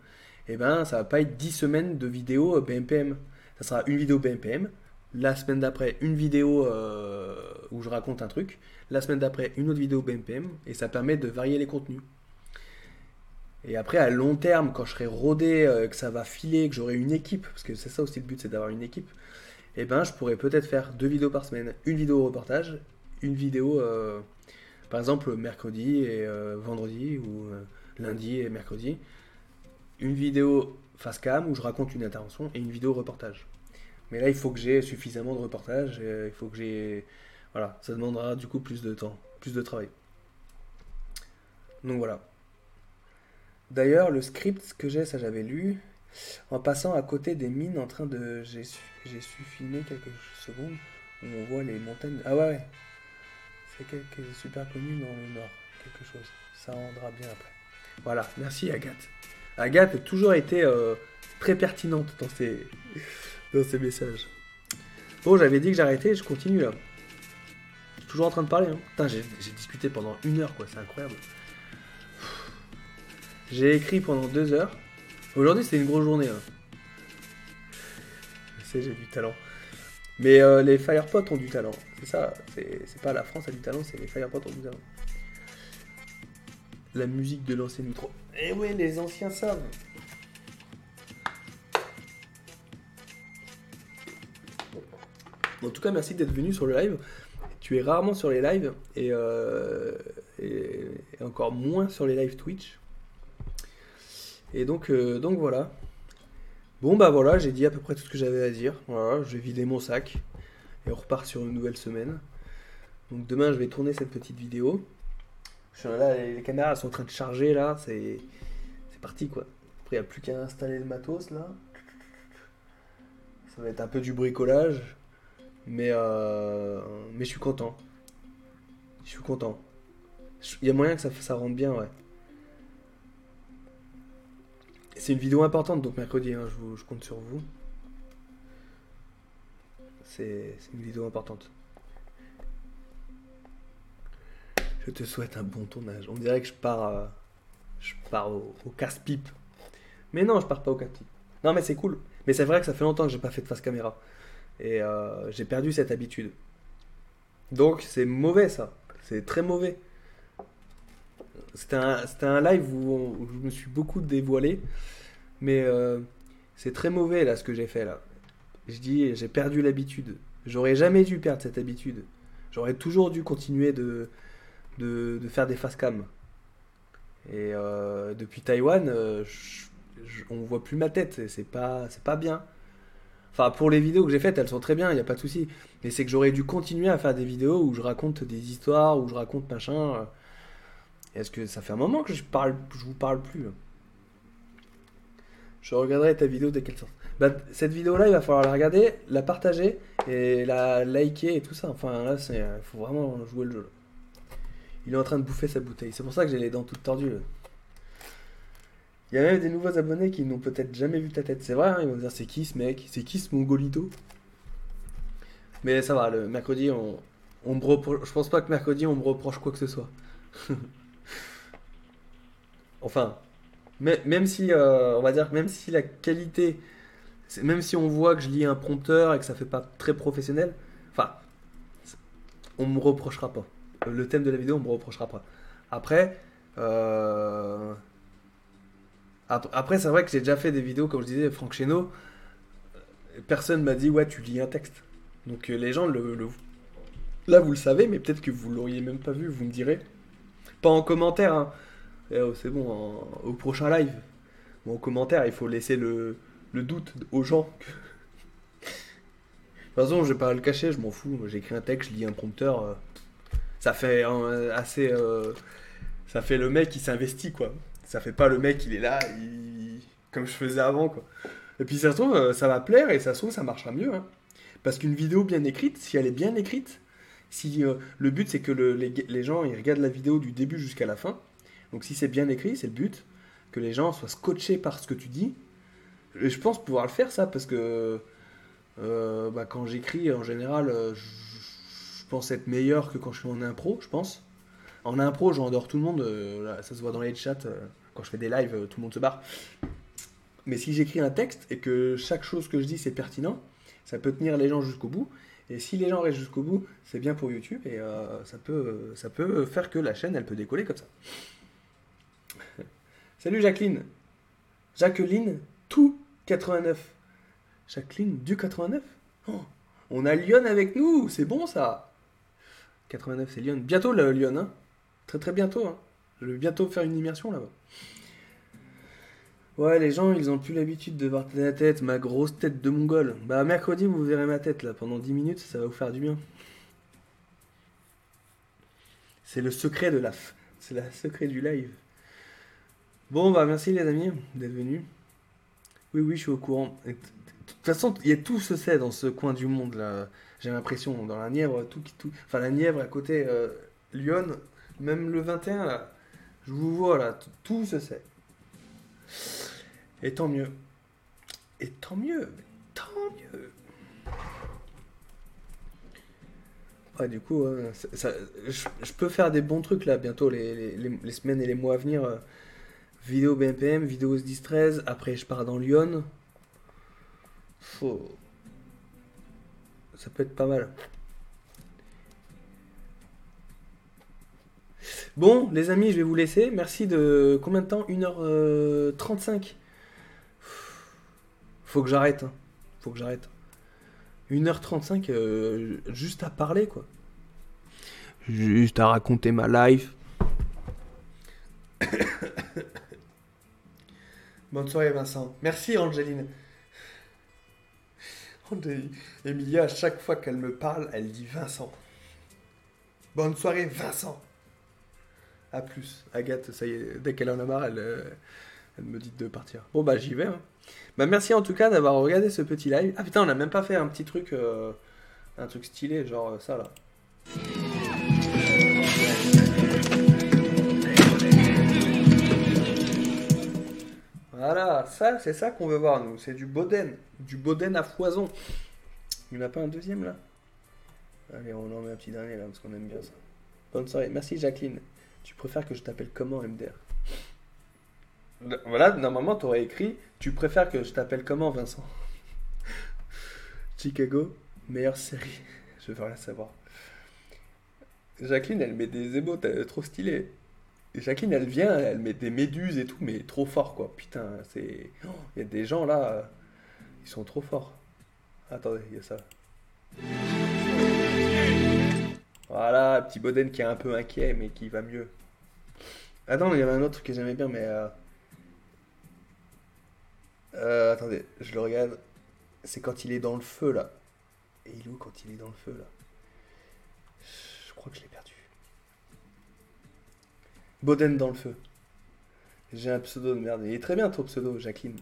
eh ben, ça va pas être 10 semaines de vidéos BMPM. Ça sera une vidéo BMPM, la semaine d'après, une vidéo euh, où je raconte un truc. La semaine d'après, une autre vidéo BMPM. Et ça permet de varier les contenus. Et après, à long terme, quand je serai rodé, euh, que ça va filer, que j'aurai une équipe, parce que c'est ça aussi le but, c'est d'avoir une équipe, et ben je pourrais peut-être faire deux vidéos par semaine. Une vidéo reportage, une vidéo, euh, par exemple, mercredi et vendredi, ou lundi et mercredi. Une vidéo face cam où je raconte une intervention et une vidéo reportage. Mais là, il faut que j'ai suffisamment de reportages, il faut que j'ai... Voilà, ça demandera du coup plus de temps, plus de travail. Donc voilà. D'ailleurs, le script que j'ai, ça j'avais lu, en passant à côté des mines en train de... J'ai su, su filmer quelques secondes où on voit les montagnes... Ah ouais, c'est quelque super connu dans le nord, quelque chose. Ça rendra bien après. Voilà, merci Agathe. Agathe a toujours été euh, très pertinente dans ses, dans ses messages. Bon, j'avais dit que j'arrêtais, je continue là. Je suis toujours en train de parler. Hein. Putain, j'ai discuté pendant une heure, quoi, c'est incroyable. J'ai écrit pendant deux heures. Aujourd'hui, c'est une grosse journée. Hein. Je sais, j'ai du talent. Mais euh, les Firepots ont du talent. C'est ça. C'est pas la France a du talent, c'est les Firepots ont du talent. La musique de l'ancien outro. Eh ouais, les anciens savent. En tout cas, merci d'être venu sur le live. Tu es rarement sur les lives et, euh, encore moins sur les lives Twitch. Et donc, euh, donc voilà. Bon bah voilà, j'ai dit à peu près tout ce que j'avais à dire. Voilà, je vais vider mon sac et on repart sur une nouvelle semaine. Donc demain je vais tourner cette petite vidéo. Là, les, caméras sont en train de charger là, c'est c'est parti quoi. Après il n'y a plus qu'à installer le matos là. Ça va être un peu du bricolage, mais euh, mais je suis content. Je suis content. Il y a moyen que ça, ça rentre bien ouais. C'est une vidéo importante, donc mercredi, hein, je, compte sur vous. C'est une vidéo importante. Je te souhaite un bon tournage. On dirait que je pars, euh, je pars au, casse-pipe. Mais non, je pars pas au casse-pipe. Non, mais c'est cool. Mais c'est vrai que ça fait longtemps que j'ai pas fait de face caméra. Et euh, j'ai perdu cette habitude. Donc c'est mauvais ça. C'est très mauvais. C'était un, live où, je me suis beaucoup dévoilé. Mais euh, c'est très mauvais là ce que j'ai fait là. Je dis, j'ai perdu l'habitude. J'aurais jamais dû perdre cette habitude. J'aurais toujours dû continuer de, de, faire des face cam. Et euh, depuis Taïwan, euh, on voit plus ma tête. C'est pas, c'est pas bien. Enfin, pour les vidéos que j'ai faites, elles sont très bien, il n'y a pas de souci. Mais c'est que j'aurais dû continuer à faire des vidéos où je raconte des histoires, où je raconte machin. Est-ce que ça fait un moment que je parle, je vous parle plus Je regarderai ta vidéo dès qu'elle sort. Bah, cette vidéo-là, il va falloir la regarder, la partager et la liker et tout ça. Enfin, là, il faut vraiment jouer le jeu. Il est en train de bouffer sa bouteille. C'est pour ça que j'ai les dents toutes tordues. Il y a même des nouveaux abonnés qui n'ont peut-être jamais vu ta tête. C'est vrai, hein, ils vont dire c'est qui ce mec? C'est qui ce mongolito? Mais ça va, le mercredi, on, on je pense pas que mercredi on me reproche quoi que ce soit. Enfin, même si, euh, on va dire, même si la qualité, même si on voit que je lis un prompteur et que ça fait pas très professionnel, enfin, on me reprochera pas. Le thème de la vidéo, on me reprochera pas. Après, euh, après, c'est vrai que j'ai déjà fait des vidéos, comme je disais, Franck Cheno. Personne m'a dit, ouais, tu lis un texte. Donc euh, les gens, le, là, vous le savez, mais peut-être que vous l'auriez même pas vu, vous me direz. Pas en commentaire, hein. Eh oh, c'est bon, au prochain live. Bon, en commentaire, il faut laisser le, doute aux gens. de toute façon, je vais pas le cacher, je m'en fous. J'écris un texte, je lis un prompteur. Euh, ça fait assez. Euh, ça fait le mec qui s'investit, quoi. Ça fait pas le mec, il est là, comme je faisais avant, quoi. Et puis ça se trouve, euh, ça va plaire et ça se trouve, ça marchera mieux. Hein. Parce qu'une vidéo bien écrite, si elle est bien écrite, si le but c'est que les, gens ils regardent la vidéo du début jusqu'à la fin, donc si c'est bien écrit, c'est le but, que les gens soient scotchés par ce que tu dis. Et je pense pouvoir le faire ça, parce que euh, bah, quand j'écris, en général, euh, je pense être meilleur que quand je suis en impro, je pense. En impro, j'endors tout le monde, euh, ça se voit dans les chats, quand je fais des lives, tout le monde se barre. Mais si j'écris un texte et que chaque chose que je dis c'est pertinent, ça peut tenir les gens jusqu'au bout. Et si les gens restent jusqu'au bout, c'est bien pour YouTube et ça, peut, ça peut faire que la chaîne elle peut décoller comme ça. Salut Jacqueline. Jacqueline, tout 89. Jacqueline, du 89 Oh, On a Lyon avec nous, c'est bon ça. 89, c'est Lyon. Bientôt le Lyon, hein. Très très bientôt. Hein. Je vais bientôt faire une immersion là-bas. Ouais, les gens, ils ont plus l'habitude de voir ta tête, ma grosse tête de mongol. Bah, mercredi, vous verrez ma tête là pendant 10 minutes, ça va vous faire du bien. C'est le secret de la. f- C'est le secret du live. Bon, bah, merci les amis d'être venus. Oui, oui, je suis au courant. De toute façon, il y a tout se sait dans ce coin du monde là. J'ai l'impression, dans la Nièvre, tout qui tout. Enfin, la Nièvre à côté euh, Lyon, même le 21 là. Je vous vois là, tout se sait. Et tant mieux. Et tant mieux. Tant mieux. Ouais, du coup, ça- je, peux faire des bons trucs là bientôt, les semaines et les mois à venir. euh, vidéo BMPM, vidéo 10-13. Après, je pars dans Lyon. Faut... Ça peut être pas mal. Bon, les amis, je vais vous laisser. Merci de combien de temps? 1h35. Faut que j'arrête. hein. Faut que j'arrête. 1h35 euh, juste à parler, quoi. Juste à raconter ma life. Bonne soirée, Vincent. Merci, Angéline. Angéline- Emilia, à chaque fois qu'elle me parle, elle dit Vincent. Bonne soirée, Vincent. A plus. Agathe, ça y est, dès qu'elle en a marre, elle, euh, elle me dit de partir. Bon, bah, j'y vais. hein. Bah, merci en tout cas d'avoir regardé ce petit live. Ah putain, on a même pas fait un petit truc, euh, un truc stylé, genre euh, ça là. Voilà, ça, c'est ça qu'on veut voir, nous. C'est du Boden. Du Boden à foison. Il n'y en a pas un deuxième, là? Allez, on en met un petit dernier, là, parce qu'on aime bien ça. Bonne soirée. Merci, Jacqueline. Tu préfères que je t'appelle comment, MDR Voilà, normalement, tu aurais écrit Tu préfères que je t'appelle comment, Vincent? Chicago, meilleure série. Je veux rien savoir. Jacqueline, elle met des émotes euh, trop stylées. Et Jacqueline, elle vient, elle met des méduses et tout, mais trop fort, quoi. Putain, c'est. Oh, Il y a des gens là, ils sont trop forts. Attendez, il y a ça. Voilà, petit Boden qui est un peu inquiet, mais qui va mieux. Non, il y avait un autre que j'aimais bien, mais. euh, euh, attendez, je le regarde. C'est quand il est dans le feu, là. Et il est où quand il est dans le feu, là? Je crois que je l'ai perdu. Boden dans le feu. J'ai un pseudo de merde. Il est très bien ton pseudo, Jacqueline.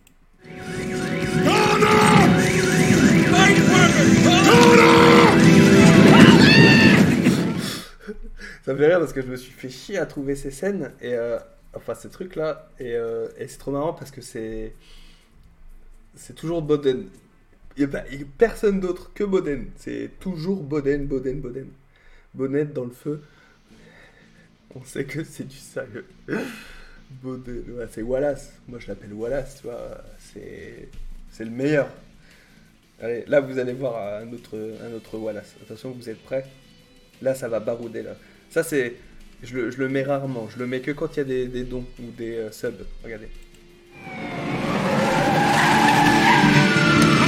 Ça me fait rire parce que je me suis fait chier à trouver ces scènes et euh, enfin ces trucs là et, euh, et c'est trop marrant parce que c'est c'est toujours Boden. Il n'y a, personne d'autre que Boden. C'est toujours Boden, Boden, Boden. Bonnette dans le feu. On sait que c'est du sérieux. Boden, c'est Wallace. Moi je l'appelle Wallace, tu vois. C'est c'est le meilleur. Allez, là vous allez voir un autre, un autre Wallace. Attention, vous êtes prêts? Là ça va barouder là. Ça c'est. Je le, je le mets rarement. Je le mets que quand il y a des, des dons ou des euh, subs. Regardez. Come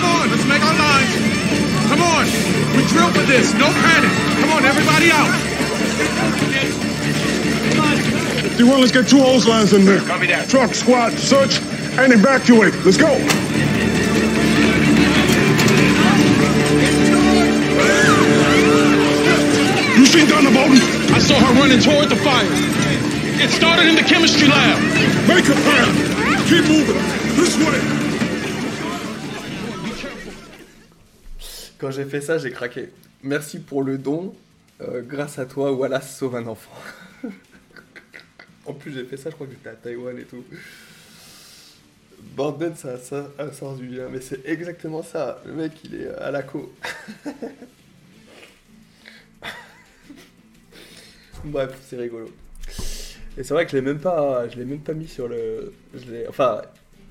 on, let's make our lines. Come on, we drilled for this. No panic. Come on, everybody out. D1, let's get two hose lines in there? Copy that. Truck, squad, search, and evacuate. Let's go. Bolton? I saw her running toward the fire. It started in the chemistry lab. Make a plan. Keep moving. This way. Quand j'ai fait ça, j'ai craqué. Merci pour le don. Euh, grâce à toi, Wallace sauve un enfant. en plus, j'ai fait ça, je crois que j'étais à Taïwan et tout. Borden, ça, ça a un sens du bien, mais c'est exactement ça. Le mec, il est à la co. Bref, c'est rigolo. Et c'est vrai que je l'ai même pas, je l'ai même pas mis sur le, je enfin,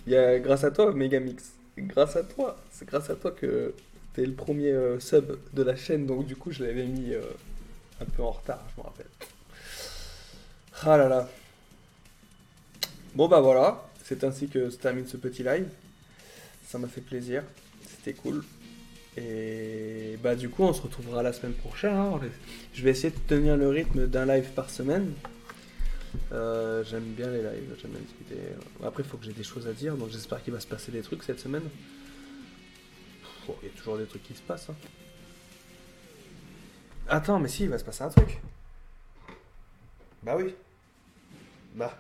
il y a grâce à toi, Megamix. Grâce à toi, c'est grâce à toi que t'es le premier euh, sub de la chaîne, donc du coup je l'avais mis euh, un peu en retard, je me rappelle. Ah là là. Bon bah voilà, c'est ainsi que se termine ce petit live. Ça m'a fait plaisir, c'était cool. Et bah du coup on se retrouvera la semaine prochaine. hein. Je vais essayer de tenir le rythme d'un live par semaine. Euh, j'aime bien les lives, j'aime bien discuter. Après il faut que j'ai des choses à dire, donc j'espère qu'il va se passer des trucs cette semaine. Bon, Il y a toujours des trucs qui se passent. hein. Attends, mais si, il va se passer un truc. Bah oui. Bah.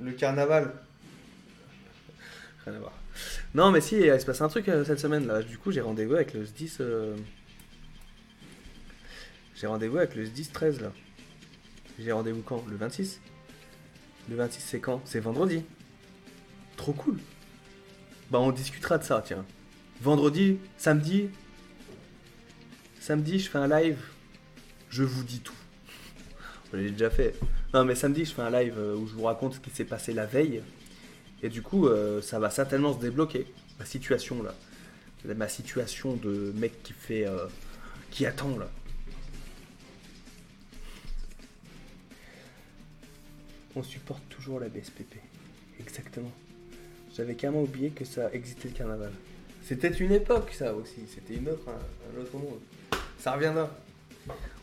Le carnaval. Rien à voir. Non, mais si, il se passer un truc euh, cette semaine là. Du coup, j'ai rendez-vous avec le SDIS. euh, J'ai rendez-vous avec le SDIS 13 là. J'ai rendez-vous quand? Le 26 Le 26, c'est quand? C'est vendredi. Trop cool. Bah, on discutera de ça, tiens. Vendredi, samedi. Samedi, je fais un live. Je vous dis tout. Je l'ai déjà fait. Non, mais samedi, je fais un live euh, où je vous raconte ce qui s'est passé la veille. Et du coup, euh, ça va certainement se débloquer. Ma situation là. Ma situation de mec qui fait. euh, qui attend là. On supporte toujours la BSPP. Exactement. J'avais carrément oublié que ça existait le carnaval. C'était une époque ça aussi. C'était une autre, un, autre monde. Ça reviendra.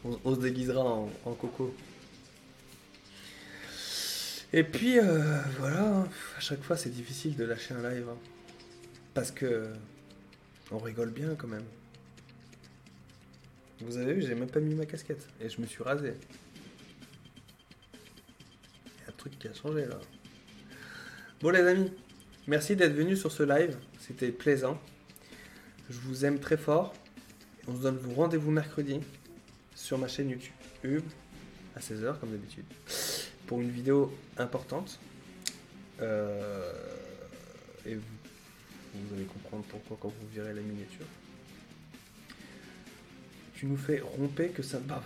On, se déguisera en coco. Et puis euh, voilà, hein. à chaque fois c'est difficile de lâcher un live. hein. Parce que on rigole bien quand même. Vous avez vu, j'ai même pas mis ma casquette et je me suis rasé. Il y a un truc qui a changé là. Bon les amis, merci d'être venus sur ce live, c'était plaisant. Je vous aime très fort. On se donne rendez-vous mercredi sur ma chaîne YouTube à 16h comme d'habitude pour une vidéo importante. Euh, et vous, allez comprendre pourquoi quand vous verrez la miniature. Tu nous fais romper que ça barbe.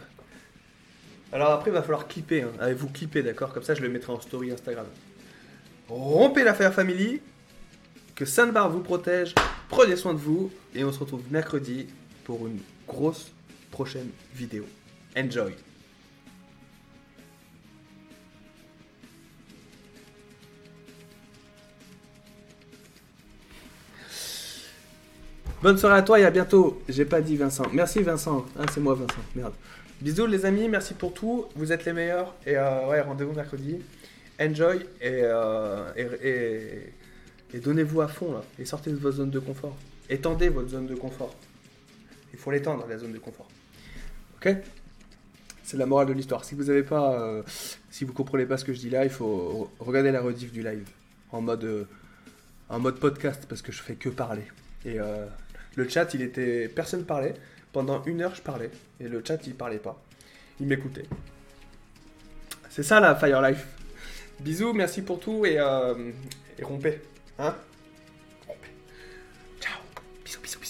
Alors après, il va falloir clipper. Hein. Allez, vous clipper, d'accord? Comme ça, je le mettrai en story Instagram. Rompez l'affaire family. Que Sainte-Barbe vous protège. Prenez soin de vous. Et on se retrouve mercredi pour une grosse prochaine vidéo. Enjoy. Bonne soirée à toi et à bientôt. J'ai pas dit Vincent. Merci Vincent. Ah, c'est moi Vincent. Merde. Bisous les amis, merci pour tout. Vous êtes les meilleurs. Et euh, ouais, rendez-vous mercredi. Enjoy et, euh, et, et- donnez-vous à fond là. Et sortez de votre zone de confort. Étendez votre zone de confort. Il faut l'étendre la zone de confort. Ok? C'est la morale de l'histoire. Si vous avez pas, euh, si vous comprenez pas ce que je dis là, il faut re- regarder la rediff du live en mode, en mode podcast parce que je fais que parler. Et le chat, il était, personne parlait. Pendant une heure, je parlais et le chat, il parlait pas. Il m'écoutait. C'est ça la Fire Life. Bisous, merci pour tout et, euh, et rompez. Hein